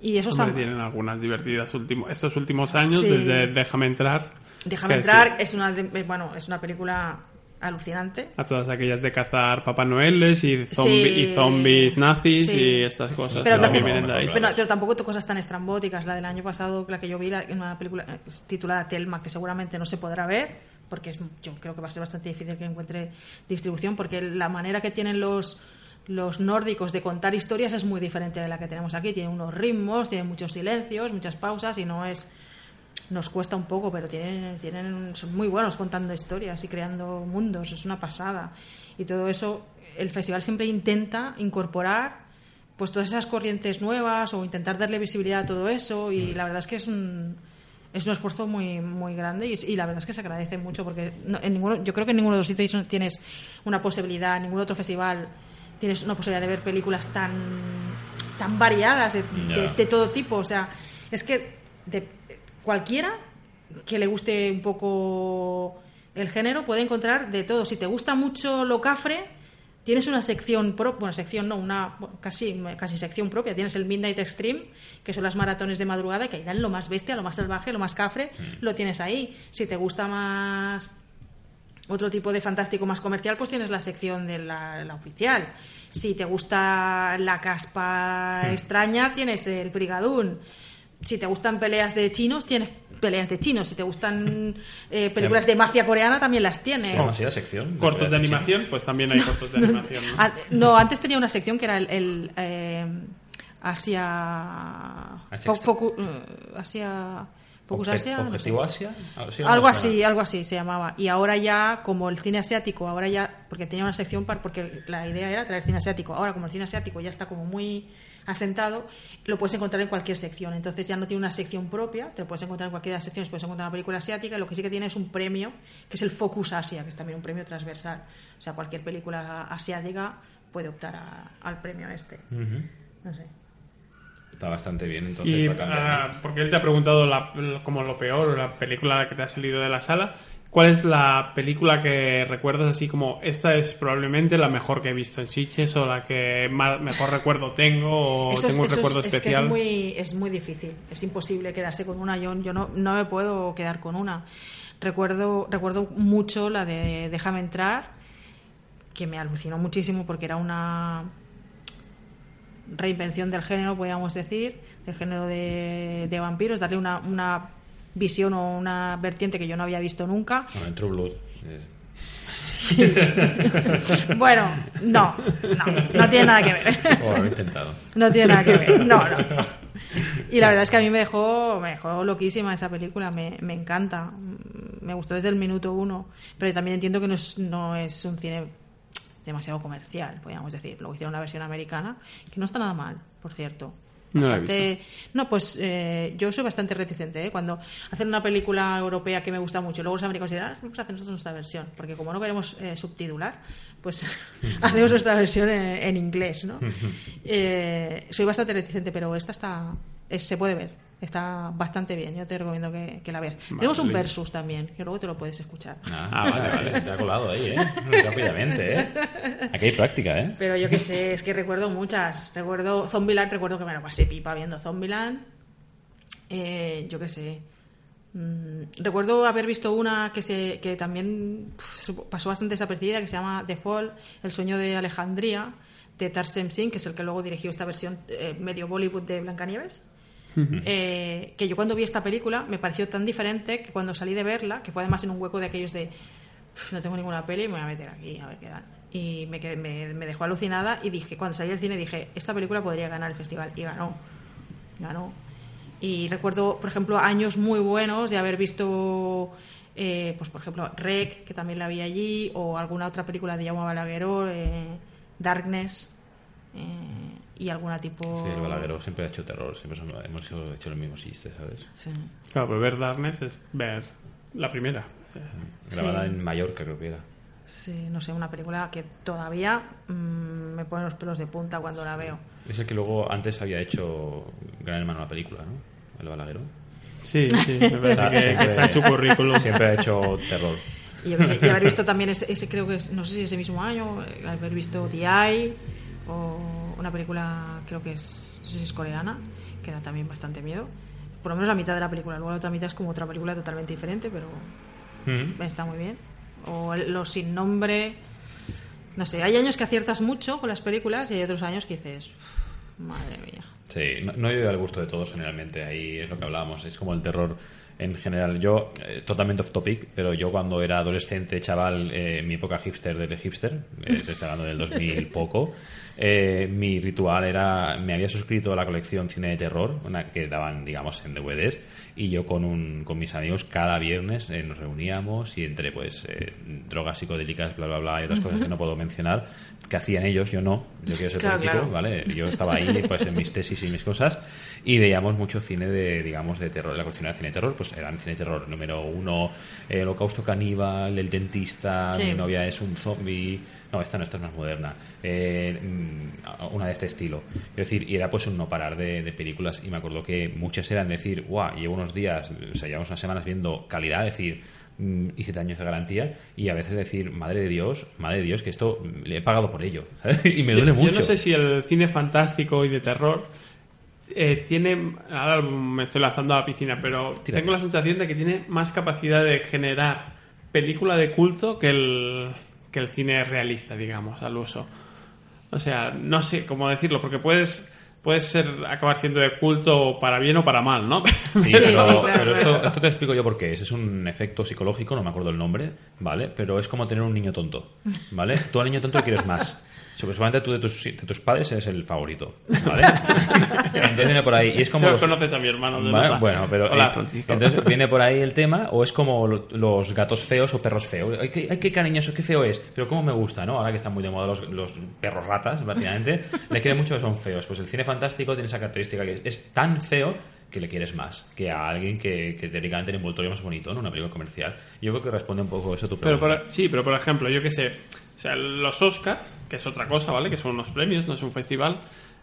Y eso Hombre, está tienen algunas divertidas último, estos últimos años, Sí. desde Déjame entrar. Déjame entrar, sí, es una eh, bueno, es una película alucinante. a todas aquellas de cazar Papá Noeles y, zombi- Sí. y zombies nazis Sí. y estas cosas. Pero, no, también no, vienen de no, pero, pero tampoco cosas tan estrambóticas. La del año pasado, la que yo vi, la- una película eh, titulada Telma, que seguramente no se podrá ver, porque es, yo creo que va a ser bastante difícil que encuentre distribución, porque la manera que tienen los los nórdicos de contar historias es muy diferente de la que tenemos aquí. Tiene unos ritmos, tiene muchos silencios, muchas pausas y no es nos cuesta un poco, pero tienen, tienen, son muy buenos contando historias y creando mundos, es una pasada. Y todo eso, el festival siempre intenta incorporar pues todas esas corrientes nuevas o intentar darle visibilidad a todo eso y la verdad es que es un es un esfuerzo muy muy grande y, la verdad es que se agradece mucho porque en ninguno, yo creo que en ninguno de los sitios tienes una posibilidad, en ningún otro festival tienes una posibilidad de ver películas tan tan variadas de, de todo tipo, o sea, es que de, cualquiera que le guste un poco el género puede encontrar de todo. Si te gusta mucho lo cafre, tienes una sección propia, bueno, sección no, una casi, casi sección propia. Tienes el Midnight Extreme, que son las maratones de madrugada, que ahí dan lo más bestia, lo más salvaje, lo más cafre, mm. lo tienes ahí. Si te gusta más otro tipo de fantástico más comercial, pues tienes la sección de la, la oficial. Si te gusta la caspa mm. extraña, tienes el Brigadún si te gustan peleas de chinos, tienes peleas de chinos. Si te gustan eh, películas de mafia coreana, también las tienes. ¿Cómo la sección? Cortos de, animación, pues también hay cortos de animación. Ah, ¿no? antes tenía una sección que era el, eh, Asia... Focu, uh, Asia... Focus Asia, ¿Objetivo Asia? Algo así, algo así se llamaba. Y ahora ya, como el cine asiático, ahora ya, porque tenía una sección, para, porque la idea era traer cine asiático. Ahora, como el cine asiático ya está como muy asentado, lo puedes encontrar en cualquier sección. Entonces ya no tiene una sección propia, te lo puedes encontrar en cualquier sección, puedes encontrar una película asiática, lo que sí que tiene es un premio, que es el Focus Asia, que es también un premio transversal. O sea, cualquier película asiática puede optar al premio este. No sé. Está bastante bien, entonces. Ah, porque él te ha preguntado como lo peor, la película que te ha salido de la sala. ¿Cuál es la película que recuerdas así como esta es probablemente la mejor que he visto en Sitges o la que mejor recuerdo tengo o tengo un recuerdo especial? Es, muy, es muy difícil, es imposible quedarse con una. Yo, yo no, no me puedo quedar con una. Recuerdo, recuerdo mucho la de Déjame entrar, que me alucinó muchísimo porque era una reinvención del género, podríamos decir, del género de, de vampiros, darle una, una visión o una vertiente que yo no había visto nunca. Bueno, en True Blood. bueno, no, no, no tiene nada que ver. Oh, he intentado. No tiene nada que ver, no, no. Y la verdad es que a mí me dejó, me dejó loquísima esa película, me, me encanta, me gustó desde el minuto uno, pero también entiendo que no es, no es un cine demasiado comercial, podríamos decir. Luego hicieron una versión americana, que no está nada mal, por cierto. No, no, pues eh, yo soy bastante reticente. ¿eh? Cuando hacen una película europea que me gusta mucho, luego los americanos dirán, ah, vamos a hacer nosotros nuestra versión. Porque como no queremos eh, subtitular, pues hacemos nuestra versión en, inglés. ¿no? Eh, soy bastante reticente, pero esta está se puede ver. Está bastante bien, yo te recomiendo que, la veas. Tenemos un versus también, que luego te lo puedes escuchar. Ah, vale, vale, te ha colado ahí, ¿eh? Rápidamente, ¿eh? Aquí hay práctica, ¿eh? Pero yo qué sé, es que recuerdo muchas. Recuerdo Zombieland, recuerdo que me lo pasé pipa viendo Zombieland. Eh, yo qué sé. Mm, recuerdo haber visto una que, se, que también pasó bastante desapercibida, que se llama The Fall, El sueño de Alejandría, de Tarsem Singh, que es el que luego dirigió esta versión eh, medio Bollywood de Blancanieves. Eh, que yo cuando vi esta película me pareció tan diferente que cuando salí de verla, que fue además en un hueco de aquellos de no tengo ninguna peli, me voy a meter aquí a ver qué dan. Y me, me, dejó alucinada y dije, cuando salí del cine dije, esta película podría ganar el festival. Y ganó. Ganó. Y recuerdo, por ejemplo, años muy buenos de haber visto, eh, pues por ejemplo, Rec, que también la vi allí, o alguna otra película de Jaume Balagueró, eh, Darkness. Eh, y alguna tipo... Sí, el Balagueró siempre ha hecho terror, siempre hemos hecho los mismos chistes, ¿sabes? Sí. Claro, pero ver Darkness es ver la primera. Grabada en Mallorca, creo que era. Sí, no sé, una película que todavía mm, me pone los pelos de punta cuando la veo. Es el que luego antes había hecho Gran Hermano la película, ¿no? El Balagueró. Sí, sí, me parece que está en su currículum. Siempre ha hecho terror. Y yo que sé, y haber visto también ese, ese, creo que es, no sé si ese mismo año, haber visto The o una película, creo que es, no sé si es coreana, que da también bastante miedo. Por lo menos la mitad de la película, luego la otra mitad es como otra película totalmente diferente, pero mm. está muy bien. O Los sin nombre. No sé, hay años que aciertas mucho con las películas y hay otros años que dices, madre mía. Sí, no, no llega al gusto de todos generalmente, ahí es lo que hablábamos, es como el terror en general. Yo, eh, totalmente off topic, pero yo cuando era adolescente, chaval, eh, mi época hipster del hipster, eh, hablando del 2000 poco, eh, mi ritual era, me había suscrito a la colección Cine de Terror, una que daban, digamos, en DVDs, y yo con, un, con mis amigos cada viernes eh, nos reuníamos y entre, pues, eh, drogas psicodélicas, bla, bla, bla, y otras cosas que no puedo mencionar, que hacían ellos, yo no, yo quiero ser Claro, político, claro. ¿vale? Yo estaba ahí, pues, en mis tesis y mis cosas, y veíamos mucho cine de, digamos, de terror, la colección de cine de terror, pues eran cine de terror número uno, eh, Holocausto Caníbal, El Dentista, Sí. Mi novia es un zombie, no, esta no, esta es más moderna, eh, mm, una de este estilo. Es decir, y era pues un no parar de, de películas, y me acuerdo que muchas eran decir, guau, llevo unos días, o sea, llevamos unas semanas viendo calidad, decir, y siete años de garantía, y a veces decir, madre de Dios, madre de Dios, que esto mm, le he pagado por ello, ¿sabes? y me duele Yo- mucho. Yo no sé si el cine fantástico y de terror eh, tiene. Ahora me estoy lanzando a la piscina, pero Tírate. tengo la sensación de que tiene más capacidad de generar película de culto que el, que el cine realista, digamos, al uso. O sea, no sé cómo decirlo, porque puedes. Puedes ser, acabar siendo de culto para bien o para mal, ¿no? Sí, pero, sí, claro, pero esto, esto te explico yo por qué. Ese es un efecto psicológico, no me acuerdo el nombre, ¿vale? Pero es como tener un niño tonto, ¿vale? Tú al niño tonto le quieres más. Supuestamente tú de tus, de tus padres eres el favorito, ¿vale? Entonces viene por ahí. Y es como... Pero los- conoces a mi hermano. de Vale, bueno, pero Hola, eh, entonces viene por ahí el tema, o es como lo- los gatos feos o perros feos. Ay, qué, ay, qué cariñoso, qué feo es. Pero cómo me gusta, ¿no? Ahora que están muy de moda los, los perros ratas, prácticamente, le quieren mucho que son feos. Pues el cine fantástico tiene esa característica que es, es tan feo que le quieres más que a alguien que, que teóricamente el envoltorio más bonito, ¿no? Una película comercial. Yo creo que responde un poco eso a tu Pero pregunta. por- sí, pero por ejemplo, yo que sé, o sea, los Oscars, que es otra cosa, ¿vale? Que son unos premios, no es un festival,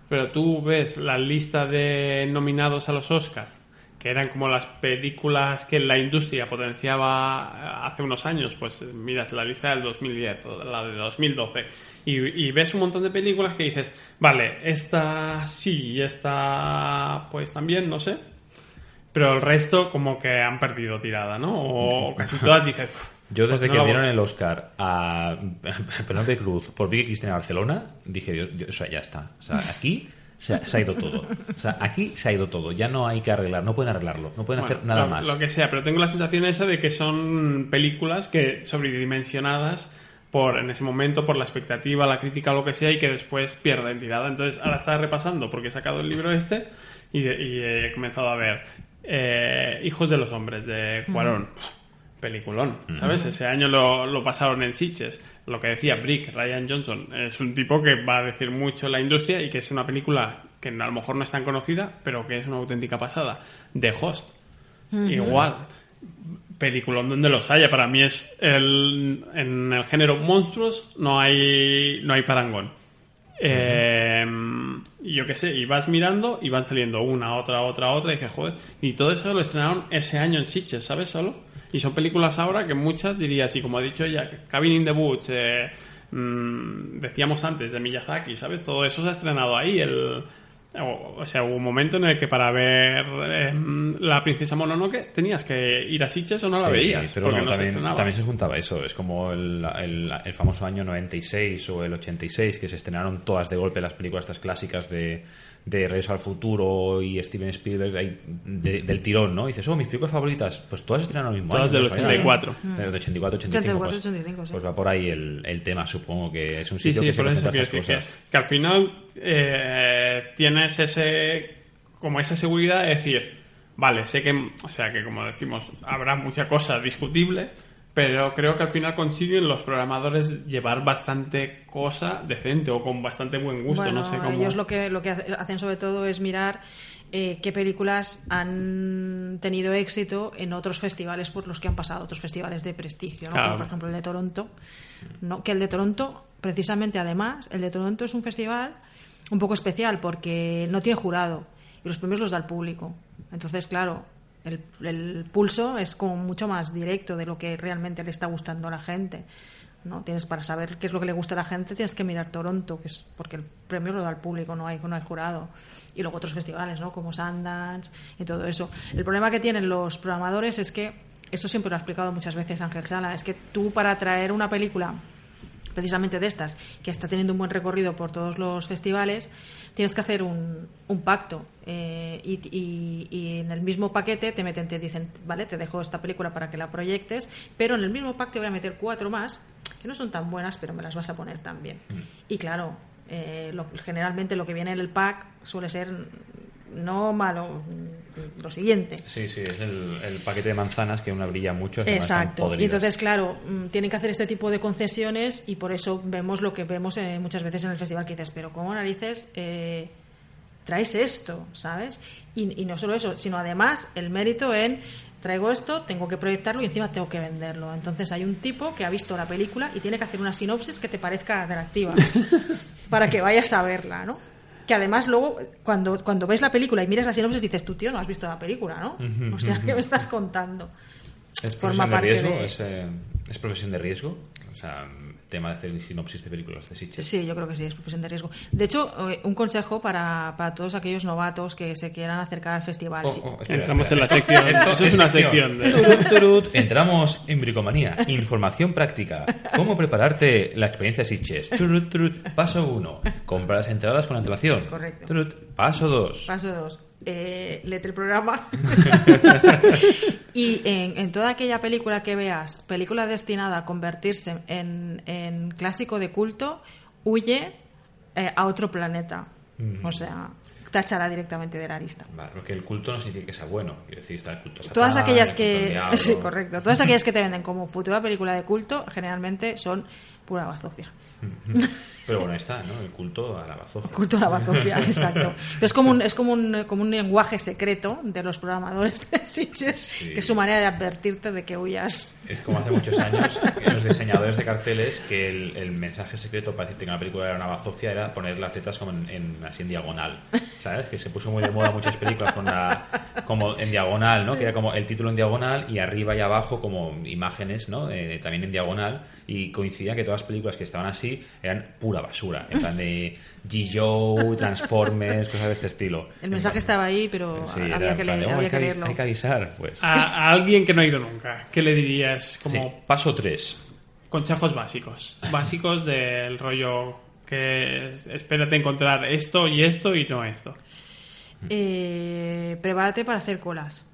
pero tú ves la lista de nominados a los Oscars, que eran como las películas que la industria potenciaba hace unos años, pues miras la lista del 2010 o la de 2012 y, y ves un montón de películas que dices, vale, esta sí y esta pues también, no sé, pero el resto como que han perdido tirada, ¿no? O casi todas dices... "Pff, Yo desde pues que no dieron voy". el Oscar a Penélope Cruz por Vicky Cristina Barcelona, dije, Dios, Dios, o sea, ya está. O sea, aquí se ha, se ha ido todo. O sea, aquí se ha ido todo. Ya no hay que arreglar, no pueden arreglarlo, no pueden Bueno, hacer nada lo, más. Lo que sea, pero tengo la sensación esa de que son películas que sobredimensionadas por en ese momento por la expectativa, la crítica lo que sea y que después pierden tirada. Entonces ahora estaba repasando porque he sacado el libro este y, de- y he comenzado a ver eh, Hijos de los Hombres de Cuarón. Peliculón, ¿sabes? Ese año lo, lo pasaron en Sitges. Lo que decía Brick, Ryan Johnson, es un tipo que va a decir mucho en la industria y que es una película que a lo mejor no es tan conocida, pero que es una auténtica pasada. The Host, igual. Peliculón donde los haya. Para mí es el, en el género monstruos no hay, no hay parangón. Eh, yo qué sé, y vas mirando y van saliendo una, otra, otra, otra, y dices, joder, y todo eso lo estrenaron ese año en Sitges, ¿sabes? Solo. Y son películas ahora que muchas diría así, como ha dicho ella, Cabin in the Woods, eh, mm, decíamos antes de Miyazaki, ¿sabes? Todo eso se ha estrenado ahí. El, o, o sea, hubo un momento en el que para ver eh, La Princesa Mononoke tenías que ir a Sitges o no la Sí, veías, pero porque no, no se también, estrenaba. también se juntaba eso. Es como el, el- el famoso año 96 o el 86 que se estrenaron todas de golpe las películas estas clásicas de, de Regreso al Futuro y Steven Spielberg ahí de- del tirón, ¿no? Y dices, oh, mis películas favoritas, pues todas se estrenaron al mismo Todas año. del ¿no? Fallaron. 84. Pero de 84, 85. 84, pues, 85, sí. pues va por ahí el, el tema, supongo que es un Sí, sitio sí, que se estas decir que, cosas. que al final eh, tienes ese como esa seguridad de decir, vale, sé que, o sea, que como decimos, habrá mucha cosa discutible, pero creo que al final consiguen los programadores llevar bastante cosa decente o con bastante buen gusto, bueno, no sé cómo. ellos lo que, lo que hace- hacen sobre todo es mirar eh, qué películas han tenido éxito en otros festivales por los que han pasado, otros festivales de prestigio, ¿no? Claro. Como por ejemplo el de Toronto. ¿no? Que el de Toronto, precisamente además, el de Toronto es un festival un poco especial porque no tiene jurado y los premios los da el público. Entonces, claro, el, el pulso es como mucho más directo de lo que realmente le está gustando a la gente. ¿no? Tienes para saber qué es lo que le gusta a la gente, tienes que mirar Toronto, que es porque el premio lo da el público, no hay, no hay jurado. Y luego otros festivales, ¿no? Como Sundance y todo eso. El problema que tienen los programadores es que, esto siempre lo ha explicado muchas veces Ángel Sala, es que tú para traer una película precisamente de estas, que está teniendo un buen recorrido por todos los festivales, tienes que hacer un, un pacto eh, y, y- y en el mismo paquete te meten, te dicen, vale, te dejo esta película para que la proyectes, pero en el mismo pack te voy a meter cuatro más que no son tan buenas, pero me las vas a poner también. Y claro, eh, lo- generalmente lo que viene en el pack suele ser no malo, lo siguiente. Sí, sí, es el, el paquete de manzanas que una brilla mucho. Exacto. Y entonces, claro, mm, tienen que hacer este tipo de concesiones y por eso vemos lo que vemos eh, muchas veces en el festival que dices, pero ¿cómo narices eh, traes esto? ¿Sabes? Y, y no solo eso, sino además el mérito en traigo esto, tengo que proyectarlo y encima tengo que venderlo. Entonces hay un tipo que ha visto la película y tiene que hacer una sinopsis que te parezca atractiva para que vayas a verla, ¿no? Que además luego, cuando, cuando ves la película y miras la sinopsis, dices, tú, tío, no has visto la película, ¿no? O sea, ¿qué me estás contando? ¿Es forma profesión de riesgo? de- ¿Es, eh, ¿Es profesión de riesgo? O sea, tema de hacer sinopsis de películas de Sitges. Sí, yo creo que sí, es profesión de riesgo. De hecho, eh, un consejo para, para todos aquellos novatos que se quieran acercar al festival. Oh, Sí. oh, espera, Entramos espera. en la sección. Esto Eso es una sección. de- Turut, turut. Entramos en bricomanía. Información práctica. ¿Cómo prepararte la experiencia Sitges? Turut, turut. Paso 1. Compra las entradas con antelación. Correcto. Paso 2. Paso dos. Eh, el programa. y en, en toda aquella película que veas, película destinada a convertirse en, en clásico de culto, huye eh, a otro planeta. O sea, táchala directamente de la lista. Vale, porque el culto no significa que sea bueno. Quiero decir, está el culto a Todas Satán, aquellas el culto al que. Sí, correcto. Todas aquellas que te venden como futura película de culto, generalmente son pura bazofia. Pero bueno, ahí está, ¿no? El culto a la bazofia. Culto a la bazofia, exacto. Pero es como un, es como un, como un lenguaje secreto de los programadores de Sitges, que es su manera de advertirte de que huyas. Es como hace muchos años que los diseñadores de carteles que el, el mensaje secreto para decirte que una película era una bazofia era poner las letras como en, en- así en diagonal, ¿sabes? Que se puso muy de moda muchas películas con la, como en diagonal, ¿no? Que era como el título en diagonal y arriba y abajo como imágenes, ¿no? Eh, también en diagonal y coincidía que todas las películas que estaban así eran pura basura, en plan de G-Joe, Transformers, cosas de este estilo. El mensaje estaba ahí, pero Sí, había, era que plan "Oh, había que leerlo. hay que avisar, pues. A, a alguien que no ha ido nunca, ¿qué le dirías como Sí. Paso 3. conchazos básicos? Básicos del rollo que es- espérate encontrar esto y esto y no esto. Eh, prepárate para hacer colas.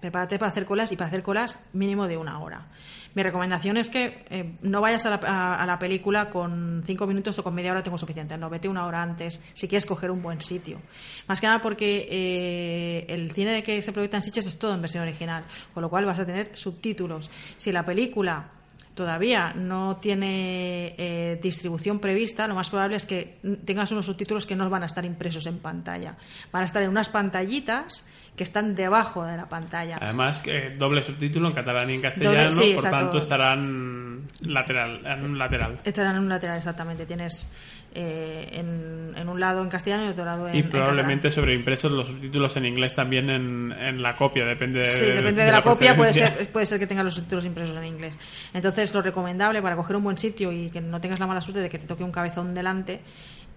Prepárate para hacer colas y para hacer colas mínimo de una hora. Mi recomendación es que eh, no vayas a la, a- la película con cinco minutos o con media hora tengo suficiente. No, vete una hora antes si quieres coger un buen sitio. Más que nada porque eh, el cine que se proyecta en Sitges es todo en versión original, con lo cual vas a tener subtítulos. Si la película todavía no tiene eh, distribución prevista, lo más probable es que tengas unos subtítulos que no van a estar impresos en pantalla. Van a estar en unas pantallitas que están debajo de la pantalla. Además, que doble subtítulo en catalán y en castellano, Doble- sí, por exacto. tanto estarán lateral, en un lateral. Estarán en un lateral exactamente. Tienes eh, en, en un lado en castellano y en otro lado en Y en probablemente sobreimpresos los subtítulos en inglés también en, en la copia, depende Sí, de, depende de, la, copia, puede ser, puede ser que tenga los subtítulos impresos en inglés. Entonces, lo recomendable para coger un buen sitio y que no tengas la mala suerte de que te toque un cabezón delante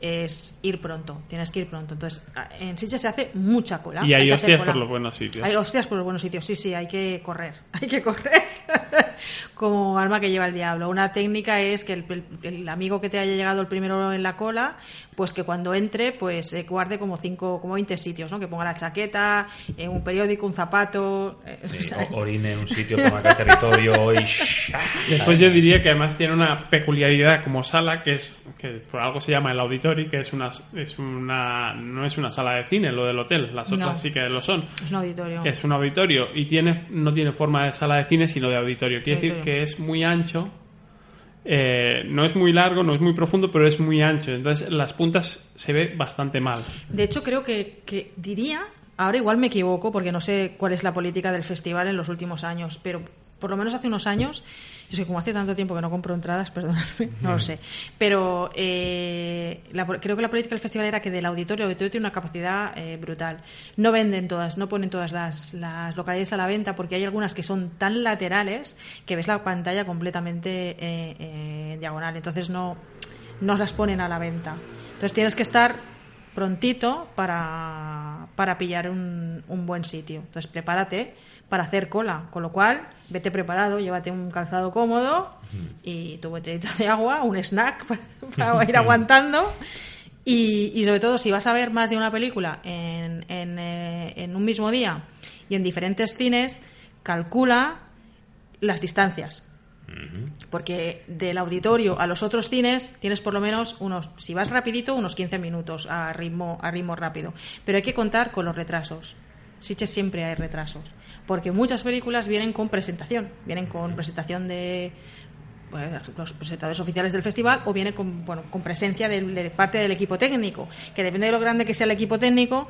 es ir pronto. Tienes que ir pronto. Entonces, en Sitges se hace mucha cola. Y hay hostias por los buenos sitios. Hay hostias por los buenos sitios, sí, sí, hay que correr, hay que correr como alma que lleva el diablo. Una técnica es que el, el- el amigo que te haya llegado el primero en la cola, pues que cuando entre, pues eh, guarde como cinco, como 20 sitios, ¿no? Que ponga la chaqueta, eh, un periódico, un zapato. eh, Sí, o sea, o- orine en un sitio, ponga el territorio y... Después yo diría que además tiene una peculiaridad como sala que es que por algo se llama el auditori, que es una es una no es una sala de cine lo del hotel, las otras No. sí que lo son. es un auditorio. Es un auditorio y tiene no tiene forma de sala de cine sino de auditorio. Quiere decir Auditorio. que es muy ancho. Eh, no es muy largo, no es muy profundo, pero es muy ancho. Entonces las puntas se ve bastante mal. De hecho, creo que, que diría, ahora igual me equivoco porque no sé cuál es la política del festival en los últimos años, pero por lo menos hace unos años, yo sé, como hace tanto tiempo que no compro entradas, perdonadme, no lo sé, pero eh, la- creo que la política del festival era que del auditorio, el auditorio tiene una capacidad eh, brutal. No venden todas, no ponen todas las, las localidades a la venta porque hay algunas que son tan laterales que ves la pantalla completamente eh, eh, diagonal, entonces no, no las ponen a la venta. Entonces tienes que estar prontito para, para pillar un, un buen sitio. Entonces prepárate para hacer cola, con lo cual vete preparado, llévate un calzado cómodo y tu botellita de agua, un snack para, para ir aguantando. Y, y, sobre todo, si vas a ver más de una película en, en, eh, en un mismo día y en diferentes cines, calcula las distancias. Porque del auditorio a los otros cines tienes por lo menos unos, si vas rapidito, unos 15 minutos a ritmo, a ritmo rápido. Pero hay que contar con los retrasos. Siche siempre hay retrasos. Porque muchas películas vienen con presentación. Vienen con presentación de pues, los presentadores oficiales del festival o viene con, bueno, con presencia de, de, parte del equipo técnico, que depende de lo grande que sea el equipo técnico,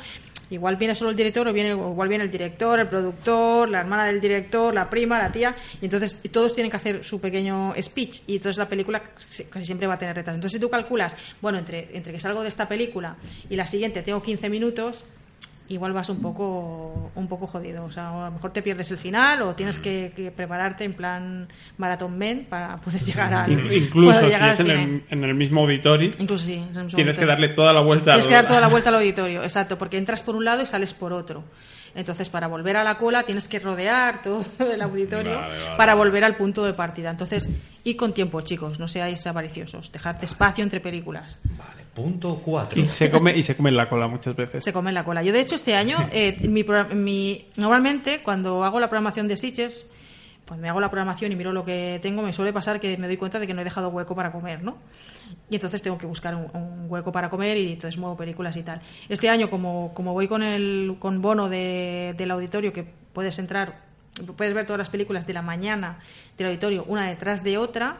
igual viene solo el director o viene, igual viene el director, el productor, la hermana del director, la prima, la tía, y entonces todos tienen que hacer su pequeño speech y entonces la película casi siempre va a tener retraso. Entonces si tú calculas, bueno, entre, entre que salgo de esta película y la siguiente tengo 15 minutos, igual vas un poco un poco jodido. O sea, a lo mejor te pierdes el final o tienes que, que prepararte en plan maratón men para poder llegar al. Incluso si es en el, en el mismo auditorio, Incluso sí. mismo tienes que darle toda la vuelta. Tienes al- que dar toda la vuelta al auditorio, exacto, porque entras por un lado y sales por otro. Entonces, para volver a la cola tienes que rodear todo el auditorio Vale, vale, para vale. volver al punto de partida. Entonces, y con tiempo, chicos, no seáis avariciosos. Dejad espacio entre películas. Vale, punto 4. Y se come y se come en la cola muchas veces. Se come la cola. Yo, de hecho, este año, eh, mi, mi- normalmente, cuando hago la programación de Sitges, pues me hago la programación y miro lo que tengo, me suele pasar que me doy cuenta de que no he dejado hueco para comer, ¿no? Y entonces tengo que buscar un, un hueco para comer y entonces muevo películas y tal. Este año, como, como voy con el con bono de- del auditorio, que puedes entrar, puedes ver todas las películas de la mañana del auditorio, una detrás de otra,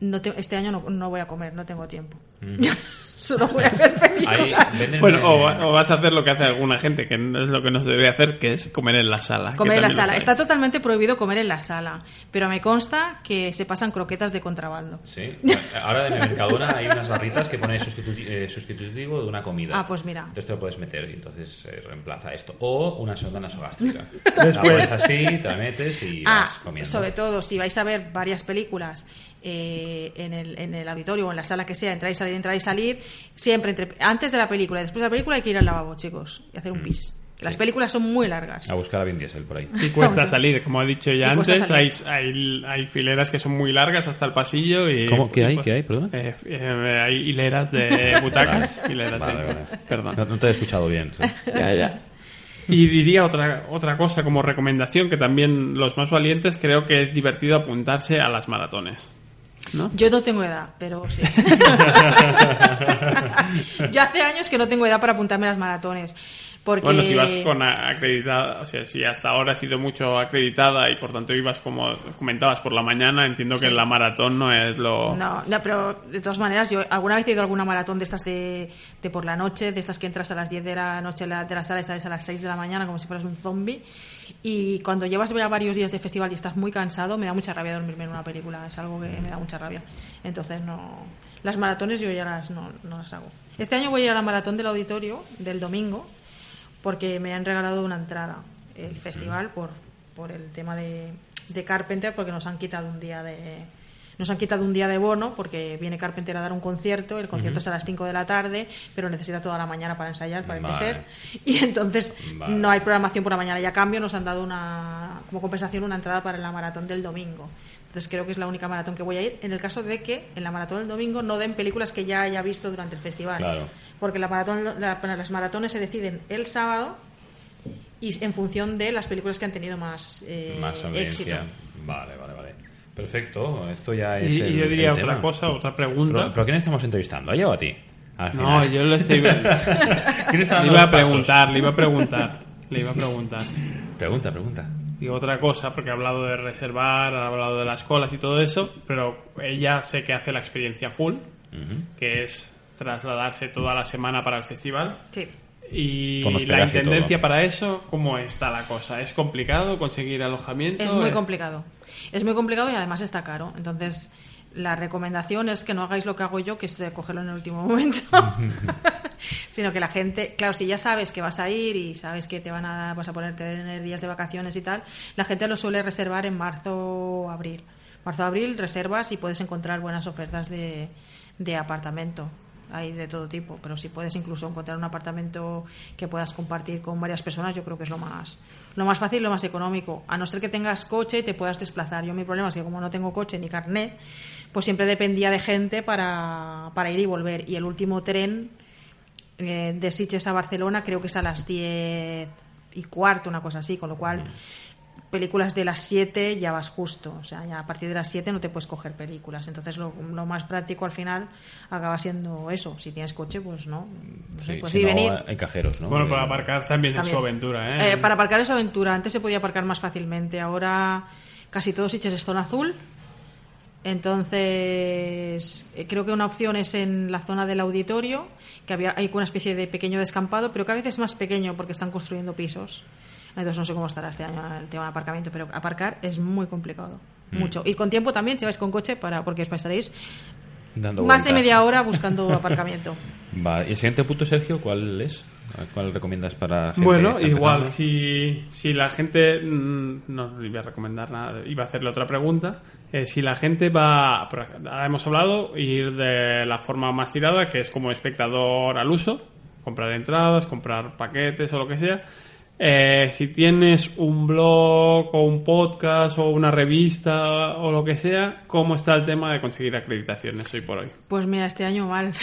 no te- este año no, no voy a comer, no tengo tiempo. Solo voy a ver películas. Bueno, o, va- o vas a hacer lo que hace alguna gente, que no es lo que no se debe hacer, que es comer en la sala. Comer en la sala. Está totalmente prohibido comer en la sala, pero me consta que se pasan croquetas de contrabando. Sí. Ahora en el Mercadona hay unas barritas que pone sustitu- eh, sustitutivo de una comida. Ah, pues mira. Entonces te lo puedes meter y entonces eh, reemplaza esto. O una sonda nasogástrica. La pones así, te la metes y Ah, vas comiendo. sobre todo si vais a ver varias películas eh, en, el, en el auditorio o en la sala que sea, entrar y salir, entrar y salir, siempre entre, antes de la película y después de la película hay que ir al lavabo, chicos, y hacer un pis. Las Sí. películas son muy largas. A buscar a Vin Diesel por ahí. Y cuesta salir, como he dicho ya antes, hay, hay, hay fileras que son muy largas hasta el pasillo y... ¿Cómo? ¿Qué y hay? pues- ¿Qué hay? Perdón. Eh, eh, hay hileras de butacas. hileras Vale, de- vale. Perdón. No, no te he escuchado bien. sí. Ya, ya. Y diría otra, otra cosa como recomendación, que también los más valientes creo que es divertido apuntarse a las maratones. ¿No? Yo no tengo edad, pero sí. Yo hace años que no tengo edad para apuntarme a las maratones. Porque... Bueno, si vas con acreditada, o sea, si hasta ahora has sido mucho acreditada y por tanto ibas como comentabas por la mañana, entiendo que Sí. la maratón no es lo... No, no, pero de todas maneras, yo alguna vez he ido a alguna maratón de estas de, de por la noche, de estas que entras a las 10 de la noche de la, de la sala y sales a las 6 de la mañana como si fueras un zombie. Y cuando llevas ya varios días de festival y estás muy cansado, me da mucha rabia dormirme en una película. Es algo que me da mucha rabia. Entonces, no. Las maratones yo ya las, no, no las hago. Este año voy a ir a la maratón del auditorio del domingo porque me han regalado una entrada el festival por, por el tema de, de Carpenter porque nos han quitado un día de nos han quitado un día de bono porque viene Carpenter a dar un concierto, el concierto es a las 5 de la tarde, pero necesita toda la mañana para ensayar, para Vale. empezar. Y entonces Vale. no hay programación por la mañana. Y a cambio nos han dado una, como compensación una entrada para la maratón del domingo. Entonces creo que es la única maratón que voy a ir, en el caso de que en la maratón del domingo no den películas que ya haya visto durante el festival. Claro. Porque la maratón, la- las maratones se deciden el sábado y en función de las películas que han tenido más, eh, Más éxito. Vale, vale, vale. Perfecto. Esto ya es Y, el, y yo diría el otra tema. cosa, otra Pero, pregunta. ¿pero a quién estamos entrevistando? ¿A ella o a ti? No, yo lo estoy... le ¿Quién está dando iba a preguntar, le iba a preguntar, le iba a preguntar. Pregunta, pregunta. Y otra cosa, porque ha hablado de reservar, ha hablado de las colas y todo eso, pero ella sé que hace la experiencia full, que es trasladarse toda la semana para el festival. Sí. Y Con la y intendencia para eso, ¿cómo está la cosa? ¿Es complicado conseguir alojamiento? Es muy complicado. Es muy complicado y además está caro. Entonces, la recomendación es que no hagáis lo que hago yo, que es cogerlo en el último momento. Sino que la gente, claro, si ya sabes que vas a ir y sabes que te van a, vas a ponerte tener días de vacaciones y tal, la gente lo suele reservar en marzo o abril. Marzo o abril reservas y puedes encontrar buenas ofertas de, de apartamento. Hay de todo tipo, pero si puedes incluso encontrar un apartamento que puedas compartir con varias personas, yo creo que es lo más, lo más fácil, lo más económico, a no ser que tengas coche y te puedas desplazar. Yo mi problema es que como no tengo coche ni carnet, pues siempre dependía de gente para, para ir y volver. Y el último tren eh, de Sitges a Barcelona creo que es a las 10 y cuarto, una cosa así, con lo cual películas de las 7 ya vas justo, o sea, ya a partir de las 7 no te puedes coger películas. Entonces lo, más práctico al final acaba siendo eso. Si tienes coche, pues no. pues si venir. Hay cajeros, ¿no? Bueno, para aparcar también, es su aventura, ¿eh? ¿eh? Para aparcar es su aventura. Antes se podía aparcar más fácilmente. Ahora casi todos Sitges es zona azul. Entonces, eh, creo que una opción es en la zona del auditorio, que había, hay una especie de pequeño descampado, pero cada vez es más pequeño porque están construyendo pisos. Entonces no sé cómo estará este año el tema de aparcamiento, pero aparcar es muy complicado. Mm. Mucho. Y con tiempo también, si vais con coche, para porque os estaréis más de media hora buscando aparcamiento. ¿Y el siguiente punto, Sergio, cuál es? ¿Cuál recomiendas para gente Bueno, igual, si, si la gente. Mm, no iba a recomendar nada, iba a hacerle otra pregunta. Eh, si la gente va. Ahora hemos hablado, ir de la forma más tirada, que es como espectador al uso, comprar entradas, comprar paquetes o lo que sea. Eh, si tienes un blog o un podcast o una revista o lo que sea, ¿cómo está el tema de conseguir acreditaciones hoy por hoy? Pues mira, este año mal.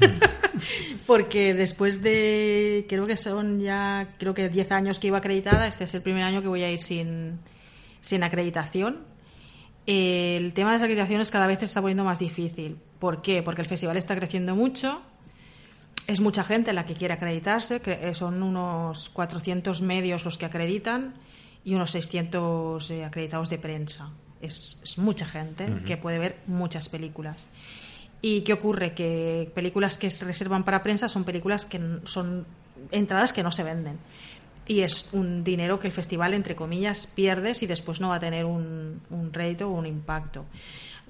Porque después de, creo que son ya, creo que 10 años que iba acreditada, este es el primer año que voy a ir sin, sin acreditación. El tema de las acreditaciones cada vez se está poniendo más difícil. ¿Por qué? Porque el festival está creciendo mucho es mucha gente la que quiere acreditarse, que eh, son unos 400 medios los que acreditan y unos 600 eh, acreditados de prensa. Es, mucha gente que puede ver muchas películas. ¿Y qué ocurre? Que películas que se reservan para prensa son películas que son entradas que no se venden. Y es un dinero que el festival, entre comillas, pierde si después no va a tener un, un rédito o un impacto.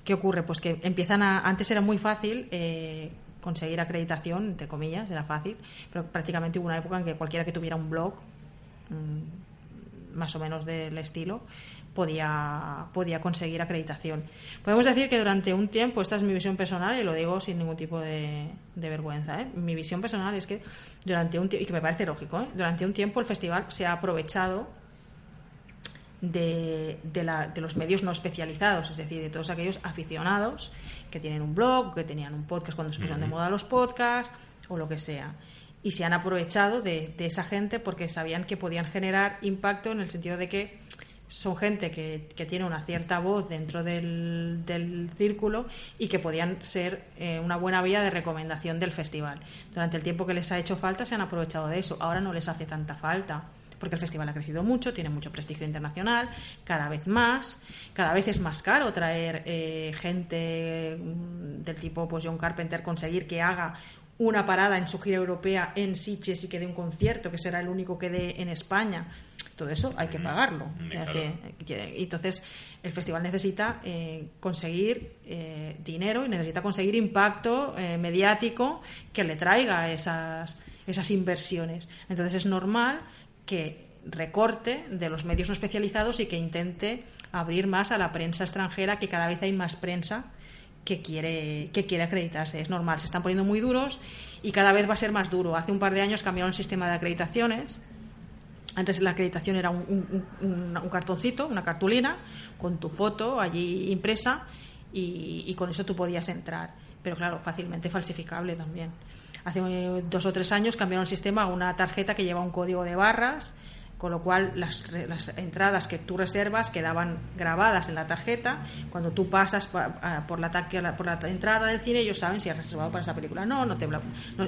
¿Qué ocurre? Pues que empiezan a. Antes era muy fácil eh, conseguir acreditación, entre comillas, era fácil, pero prácticamente hubo una época en que cualquiera que tuviera un blog, mm, más o menos del estilo, podía, podía conseguir acreditación. Podemos decir que durante un tiempo, esta es mi visión personal y lo digo sin ningún tipo de, vergüenza, ¿eh? mi visión personal es que durante un tiempo, y que me parece lógico, ¿eh? durante un tiempo el festival se ha aprovechado de, de, los medios no especializados, es decir, de todos aquellos aficionados que tienen un blog, que tenían un podcast cuando se pusieron de moda los podcasts o lo que sea. Y se han aprovechado de, esa gente porque sabían que podían generar impacto en el sentido de que son gente que, tiene una cierta voz dentro del, del círculo y que podían ser eh, una buena vía de recomendación del festival. Durante el tiempo que les ha hecho falta se han aprovechado de eso. Ahora no les hace tanta falta porque el festival ha crecido mucho, tiene mucho prestigio internacional, cada vez más, cada vez es más caro traer eh, gente mm, del tipo pues John Carpenter, conseguir que haga una parada en su gira europea en Sitges y que dé un concierto, que será el único que dé en España. Todo eso hay que pagarlo. Entonces el festival necesita eh, conseguir eh, dinero y necesita conseguir impacto mediático que le traiga esas, esas inversiones. Entonces es normal que recorte de los medios no especializados y que intente abrir más a la prensa extranjera, que cada vez hay más prensa que quiere, que quiere acreditarse. Es normal, se están poniendo muy duros y cada vez va a ser más duro. Hace un par de años cambiaron el sistema de acreditaciones. Antes la acreditación era un, cartoncito, una cartulina, con tu foto allí impresa y, y con eso tú podías entrar. Pero claro, fácilmente falsificable también. Hace eh, dos o tres años cambiaron el sistema a una tarjeta que lleva un código de barras, con lo cual las, las, entradas que tú reservas quedaban grabadas en la tarjeta. Cuando tú pasas por la, por la entrada del cine, ellos saben si has reservado para esa película. No, no, te, no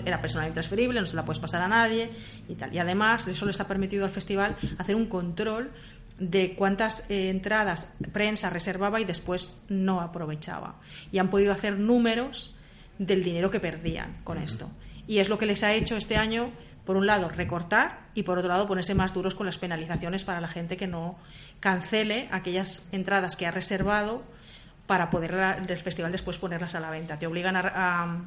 era personal intransferible, no se la puedes pasar a nadie y tal. Y además, eso les ha permitido al festival hacer un control de cuántas eh, entradas prensa reservaba y después no aprovechaba. Y han podido hacer números del dinero que perdían con esto y es lo que les ha hecho este año, por un lado, recortar y por otro lado, ponerse más duros con las penalizaciones para la gente que no cancele aquellas entradas que ha reservado para poder del festival después ponerlas a la venta. Te obligan a,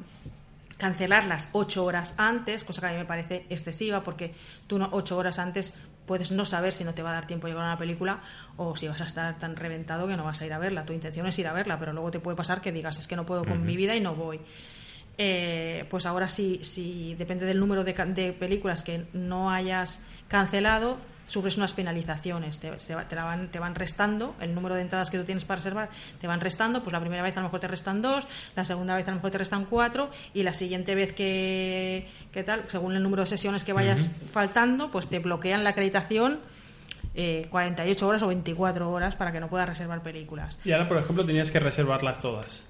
cancelarlas ocho horas antes, cosa que a mí me parece excesiva porque tú no, ocho horas antes puedes no saber si no te va a dar tiempo a llegar a una película o si vas a estar tan reventado que no vas a ir a verla. Tu intención es ir a verla, pero luego te puede pasar que digas es que no puedo con mi vida y no voy. eh, pues ahora sí, si depende del número de, de películas que no hayas cancelado, sufres unas penalizaciones. Te, se te la van, te van restando el número de entradas que tú tienes para reservar, te van restando. Pues la primera vez a lo mejor te restan dos, la segunda vez a lo mejor te restan cuatro, y la siguiente vez que, que tal, según el número de sesiones que vayas faltando, pues te bloquean la acreditación. eh, 48 horas o 24 horas para que no puedas reservar películas. Y ahora, por ejemplo, tenías que reservarlas todas.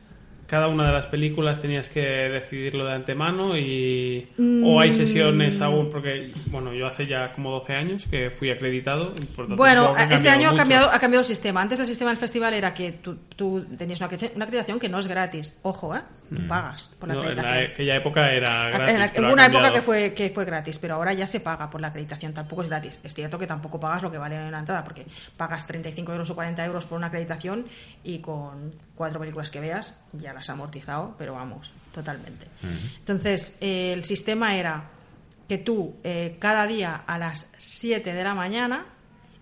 Cada una de las películas tenías que decidirlo de antemano y... O hay sesiones Mm. aún, porque, bueno, yo hace ya como 12 años que fui acreditado. y por tanto Bueno, este año ha cambiado, ha cambiado el sistema. Antes el sistema del festival era que tú, tú tenías una, acreditación- una acreditación que no es gratis. Ojo, ¿eh? Tú pagas por la Mm. No, en acreditación. la- aquella época era gratis. En la- ha una época que fue, que fue gratis, pero ahora ya se paga por la acreditación, tampoco es gratis. Es cierto que tampoco pagas lo que vale una entrada, porque pagas 35 euros o 40 euros por una acreditación y con cuatro películas que veas ya las has amortizado, pero vamos, totalmente. Entonces, eh, el sistema era que tú eh, cada día a las 7 de la mañana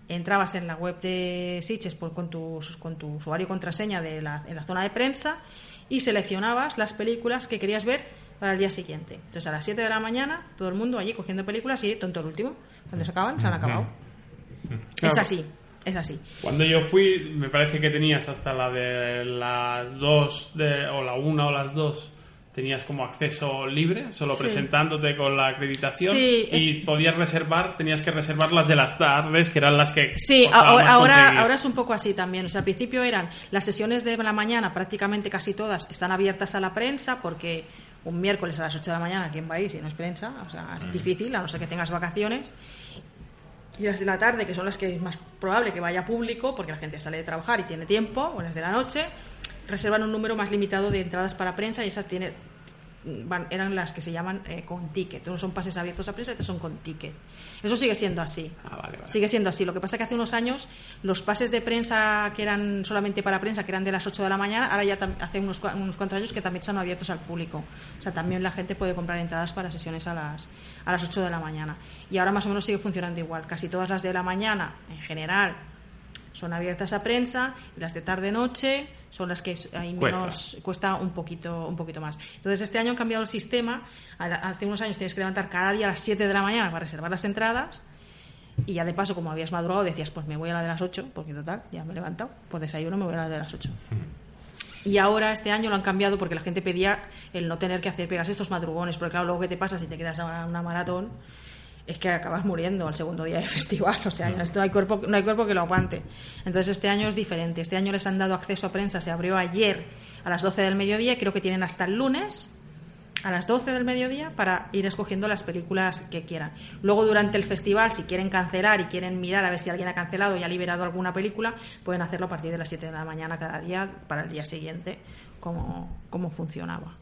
entrabas en la web de Sitges por- con, tu, con tu usuario y contraseña de la, en la zona de prensa y seleccionabas las películas que querías ver para el día siguiente. Entonces a las 7 de la mañana todo el mundo allí cogiendo películas y tonto el último. Cuando se acaban, se han acabado. Es así, es así. Cuando yo fui, me parece que tenías hasta la de las dos, de, o la una o las dos, tenías como acceso libre, solo Sí. presentándote con la acreditación. Sí, y podías reservar, tenías que reservar las de las tardes, que eran las que. Sí, ahora, ahora, ahora es un poco así también. O sea, al principio eran las sesiones de la mañana, prácticamente casi todas están abiertas a la prensa porque un miércoles a las 8 de la mañana, ¿quién va a ir si no es prensa? O sea, es difícil, a no ser que tengas vacaciones. Y las de la tarde, que son las que es más probable que vaya público, porque la gente sale de trabajar y tiene tiempo, o las de la noche, reservan un número más limitado de entradas para prensa y esas tiene, van- eran las que se llaman eh, con ticket. Unos son pases abiertos a prensa y otros son con ticket. Eso sigue siendo así. Ah, vale, vale. Sigue siendo así. Lo que pasa es que hace unos años los pases de prensa que eran solamente para prensa, que eran de las 8 de la mañana, ahora ya hace unos, cua- unos cuantos años que también están abiertos al público. O sea, también la gente puede comprar entradas para sesiones a las, a las 8 de la mañana. Y ahora más o menos sigue funcionando igual. Casi todas las de la mañana, en general, son abiertas a prensa y las de tarde-noche son las que hay Cuesta. menos cuesta un poquito un poquito más. Entonces este año han cambiado el sistema. Hace unos años tienes que levantar cada día a las 7 de la mañana para reservar las entradas y ya de paso, como habías madrugado, decías, pues me voy a la de las 8, porque total, ya me he levantado, pues desayuno me voy a la de las 8. Y ahora este año lo han cambiado porque la gente pedía el no tener que hacer pegarse estos madrugones, porque claro, luego que te pasa si te quedas a una maratón es que acabas muriendo al segundo día de festival, o sea, esto no hay cuerpo no hay cuerpo que lo aguante. Entonces este año es diferente. Este año les han dado acceso a prensa, se abrió ayer a las 12 del mediodía, creo que tienen hasta el lunes a las 12 del mediodía para ir escogiendo las películas que quieran. Luego, durante el festival, si quieren cancelar y quieren mirar a ver si alguien ha cancelado y ha liberado alguna película, pueden hacerlo a partir de las 7 de la mañana cada día para el día siguiente, como, como funcionaba.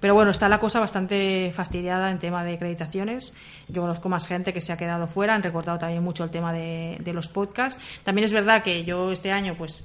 Pero bueno, está la cosa bastante fastidiada en tema de acreditaciones. Yo conozco más gente que se ha quedado fuera, han recortado también mucho el tema de, de los podcasts. También es verdad que yo este año, pues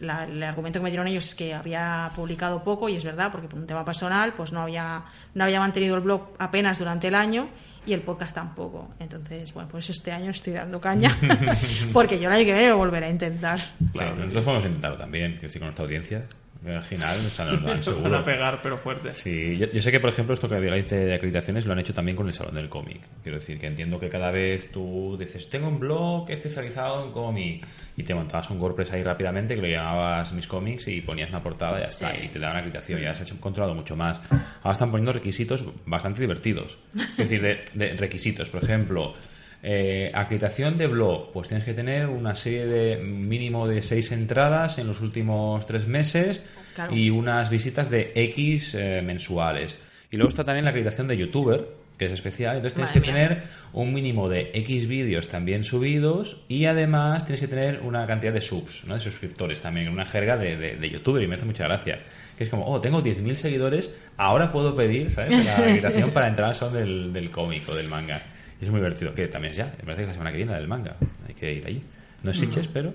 la- el argumento que me dieron ellos es que había publicado poco y es verdad porque por un tema personal pues no había no había mantenido el blog apenas durante el año y el podcast tampoco entonces bueno pues este año estoy dando caña porque yo el año que viene lo volveré a intentar Claro, nosotros podemos intentarlo también, quiero decir, con nuestra audiencia. Al final, o sea, nos dan Van seguro. a pegar, pero fuerte. Sí, yo, yo sé que, por ejemplo, esto que habláis de acreditaciones lo han hecho también con el Salón del Cómic. Quiero decir que entiendo que cada vez tú dices, tengo un blog especializado en cómic y te montabas un WordPress ahí rápidamente que lo llamabas Mis Cómics y ponías una portada y ya está, Sí. y te daban acreditación. Ya se ha hecho controlado mucho más. Ahora están poniendo requisitos bastante divertidos. Es decir, de, de requisitos. Por ejemplo, eh, acreditación de blog, pues tienes que tener una serie de mínimo de seis entradas en los últimos tres meses Claro. y unas visitas de X eh, mensuales. Y luego está también la acreditación de youtuber, que es especial. Entonces tienes Madre que mía. tener un mínimo de X vídeos también subidos y además tienes que tener una cantidad de subs, ¿no? de suscriptores también, una jerga de, de, de youtuber y me hace mucha gracia. Que es como, oh, tengo 10.000 seguidores, ahora puedo pedir, ¿sabes? La acreditación para entrar al salón del, del cómic o del manga. Y es muy divertido, que también es ya, me parece que la semana que viene la del manga, hay que ir allí. No es Sitges, pero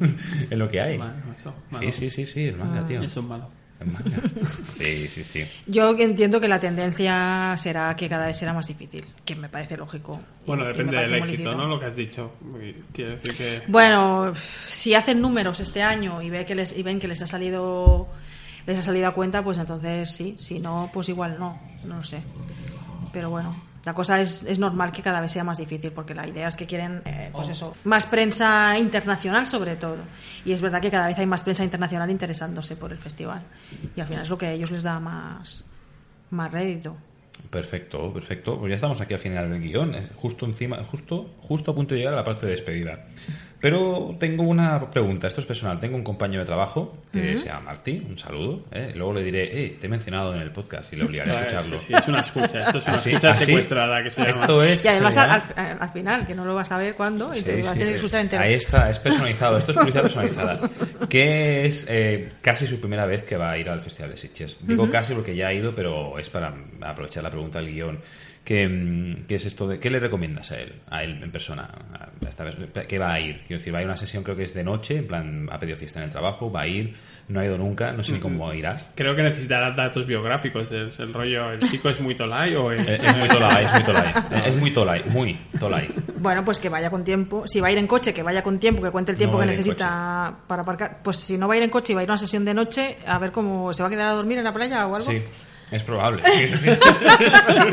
es lo que hay. Malo, eso, malo. Sí, sí, sí, sí, el manga, tío. Eso es malo. El manga. Sí, sí, sí. yo entiendo que la tendencia será que cada vez será más difícil que me parece lógico Bueno, depende del éxito, lícito. ¿no? Lo que has dicho. Quiero decir que... Bueno, si hacen números este año y, ve que les, y ven que les ha salido les ha salido a cuenta, pues entonces sí, si no, pues igual no, no lo sé. Pero bueno, la cosa es, es normal que cada vez sea más difícil porque la idea es que quieren, eh, pues eso, más prensa internacional sobre todo. Y es verdad que cada vez hay más prensa internacional interesándose por el festival. Y al final es lo que a ellos les da más, más rédito. Perfecto, perfecto. Pues ya estamos aquí al final del guion, es justo encima, justo, justo a punto de llegar a la parte de despedida. Pero tengo una pregunta, esto es personal. Tengo un compañero de trabajo que se llama Martí, un saludo. ¿eh? Luego le diré, eh, te he mencionado en el podcast y le obligaré a escucharlo. Sí, sí, es una escucha, esto es una ¿Ah, sí? escucha ¿Ah, sí? secuestrada que se llama. Esto es. Y además al, llama- al- al final, que no lo vas a ver cuándo, y Sí, te va a tener que escuchar entero. Ahí está, es personalizado. Esto es publicidad personalizada. Que es eh, casi su primera vez que va a ir al Festival de Sitges. Digo casi porque ya ha ido, pero es para aprovechar la pregunta del guion. ¿Qué, mm, qué es esto de, ¿Qué le recomiendas a él, a él en persona? A- Esta vez, ¿Qué va a ir? Quiero decir, va a ir a una sesión, creo que es de noche, en plan, ha pedido fiesta en el trabajo, va a ir, no ha ido nunca, no sé ni cómo irá. Creo que necesitará datos biográficos. Es el rollo, ¿el chico es muy tolai o es...? Es, es muy tolai, es muy tolai. Es muy tolai, muy tolai. Bueno, pues que vaya con tiempo. Si va a ir en coche, que vaya con tiempo, que cuente el tiempo No que necesita para aparcar. Pues si no va a ir en coche y va a ir a una sesión de noche, a ver cómo se va a quedar a dormir en la playa o algo. Sí, es probable. es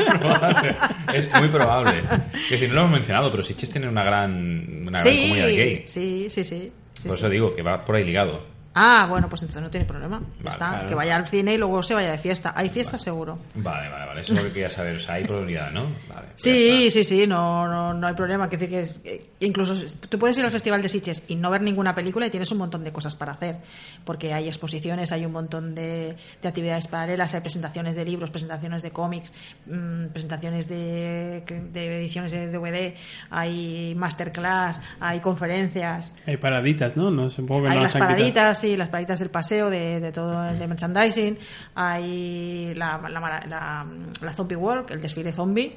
probable. Es muy probable. Es decir, no lo hemos mencionado, pero Sitges tiene una gran, una gran comunidad gay. sí, sí, sí. sí, Por sí. eso digo que va por ahí ligado. Ah, bueno, pues entonces no tiene problema. Ya Vale, está. Que vaya al cine y luego se vaya de fiesta. Hay fiesta seguro. Vale, vale, vale. Eso es lo que quería saber. O sea, hay probabilidad, ¿no? Vale. Sí, sí, sí, no, no, no hay problema. Que decir que es, eh, incluso tú puedes ir al Festival de Sitges y no ver ninguna película y tienes un montón de cosas para hacer. Porque hay exposiciones, hay un montón de, de actividades paralelas, hay presentaciones de libros, presentaciones de cómics, mm, presentaciones de, de ediciones de DVD, hay masterclass, hay conferencias. Hay paraditas, ¿no? No supongo que Hay no las paraditas, sí, las paraditas del paseo de, de todo el de merchandising. Hay la, la, la, la zombie walk, el desfile zombie.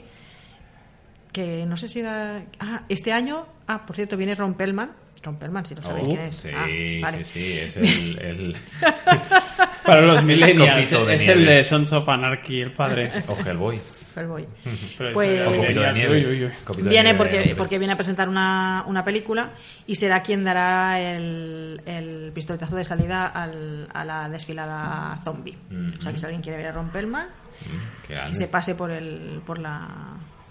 Que no sé si da. Ah, este año. Ah, por cierto, viene Ron Pellman. Ron Pellman, si lo sabéis Oh, quién es. Sí, Ah, vale. sí, sí. Es el. el... Para los millennials, de es el de Sons of Anarchy, el padre. O Hellboy. Hellboy. Pues- Viene porque, porque viene a presentar una, una película y será quien dará el, el pistoletazo de salida al- a la desfilada zombie. O sea que si alguien quiere ver a Ron Pellman, Mm, que se pase por el por la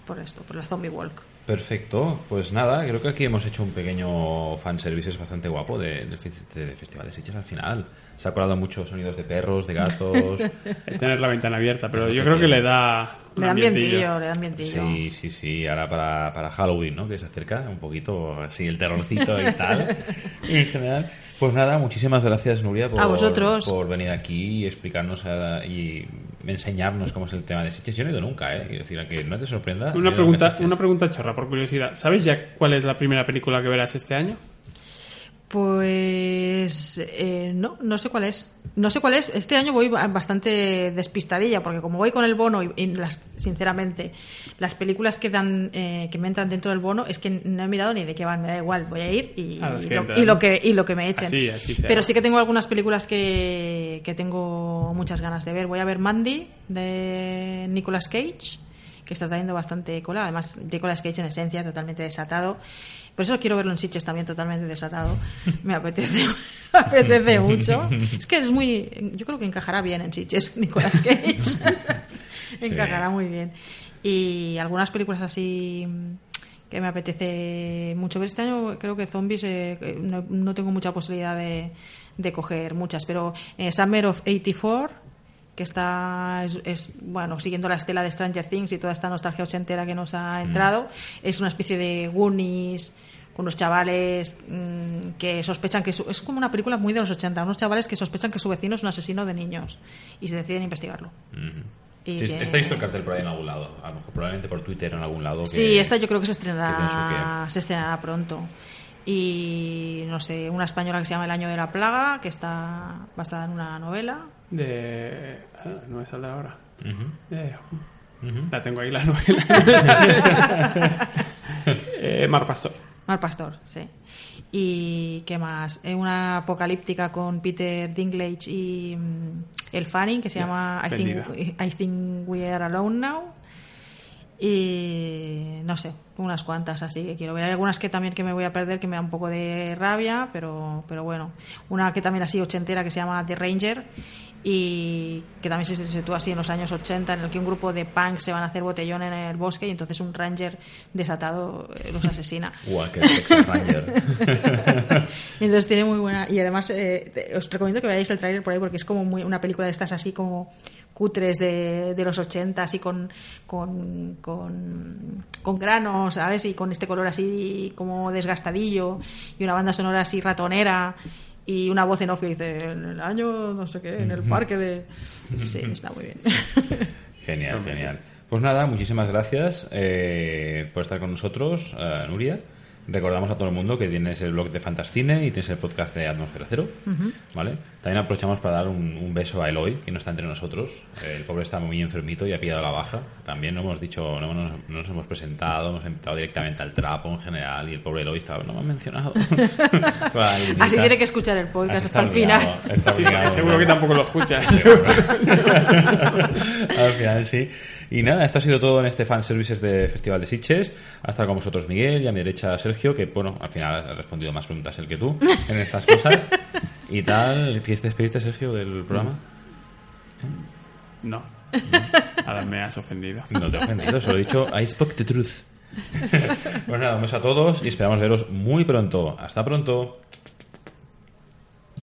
por esto, por la zombie walk. Perfecto, pues nada, creo que aquí hemos hecho un pequeño fanservice bastante guapo de- del de- Festival de Sitges al final. Se ha colado muchos sonidos de perros, de gatos. Es tener la ventana abierta, pero yo creo que le da. Le dan vientillo, le dan vientillo. Sí, sí, sí, ahora para, para Halloween, ¿no? Que se acerca un poquito así el terrorcito y tal. en general. Pues nada, muchísimas gracias Nuria por, A vosotros. por venir aquí y explicarnos eh, y enseñarnos cómo es el tema de Sitges. Yo no he ido nunca, ¿eh? Quiero decir, a que no te sorprenda. Una pregunta, una pregunta chorra, por curiosidad. ¿Sabes ya cuál es la primera película que verás este año? Pues eh, no, no sé cuál es. No sé cuál es. Este año voy ba- bastante despistadilla porque como voy con el bono y, y las, sinceramente las películas que dan eh, que me entran dentro del bono es que no he mirado ni de qué van. Me da igual, voy a ir y, A las y que lo, entran. y lo que y lo que me echen. Así, así sea. Pero sí que tengo algunas películas que, que tengo muchas ganas de ver. Voy a ver Mandy de Nicolas Cage que está trayendo bastante cola. Además, Nicolas Cage en esencia totalmente desatado. Por eso quiero verlo en Sitges también totalmente desatado. Me apetece, me apetece mucho. Es que es muy... Yo creo que encajará bien en Sitges, Nicolas Cage. encajará muy bien. Y algunas películas así que me apetece mucho ver este año creo que zombies eh, no, no tengo mucha posibilidad de, de coger muchas pero eh, Summer of 84 que está es, es, bueno siguiendo la estela de Stranger Things y toda esta nostalgia ochentera que nos ha entrado es una especie de Goonies con unos chavales mmm, que sospechan que su, es como una película muy de los 80 unos chavales que sospechan que su vecino es un asesino de niños y se deciden investigarlo Ujú. Y Sí, que- Está visto el cartel por ahí en algún lado. A lo mejor probablemente por Twitter en algún lado. que- Sí, esta yo creo que se que estrenará, se estrenará pronto. Y no sé, una española que se llama El año de la plaga, que está basada en una novela. De. ah, no me saldrá ahora. Eh, la tengo ahí la novela. eh, Mar Pastor. Mar Pastor, sí. ¿Y qué más? Eh, Una apocalíptica con Peter Dinklage y mm, El Fanning, que se llama I think. I Think We Are Alone Now. Y no sé, unas cuantas así que quiero ver. Hay algunas que también que me voy a perder que me da un poco de rabia, pero, pero bueno. Una que también así ochentera que se llama The Ranger y que también se sitúa así en los años 80 en el que un grupo de punks se van a hacer botellón en el bosque y entonces un ranger desatado eh, los asesina. Guau, qué Ranger. y entonces tiene muy buena y además eh, os recomiendo que veáis el tráiler por ahí porque es como muy, una película de estas así como cutres de, de los 80 así con, con, con, con granos, ¿sabes? Y con este color así como desgastadillo y una banda sonora así ratonera y una voz en off que dice en el año no sé qué, en el parque de... Sí, está muy bien. Genial, genial. Pues nada, muchísimas gracias eh, por estar con nosotros, eh, Nuria. Recordamos a todo el mundo que tienes el blog de Fantascine y tienes el podcast de Atmósfera Cero. ¿vale? También aprovechamos para dar un, un beso a Eloy, que no está entre nosotros. El pobre está muy enfermito y ha pillado la baja. También no hemos dicho, no, nos- no nos hemos presentado, hemos entrado directamente al trapo en general y el pobre Eloy estaba, no me han mencionado. Así tiene que escuchar el podcast hasta el final. Está Sí, obligado. seguro que tampoco lo escuchas. Al final sí. Y nada, esto ha sido todo en este fan services de Festival de Sitges. Ha estado con vosotros Miguel y a mi derecha Sergio, que bueno, al final ha respondido más preguntas él que tú en estas cosas. Y tal, ¿quieres despedirte Sergio del programa? No. Ahora me has ofendido. No te he ofendido, solo he dicho I spoke the truth. pues nada, un beso a todos y esperamos veros muy pronto. Hasta pronto.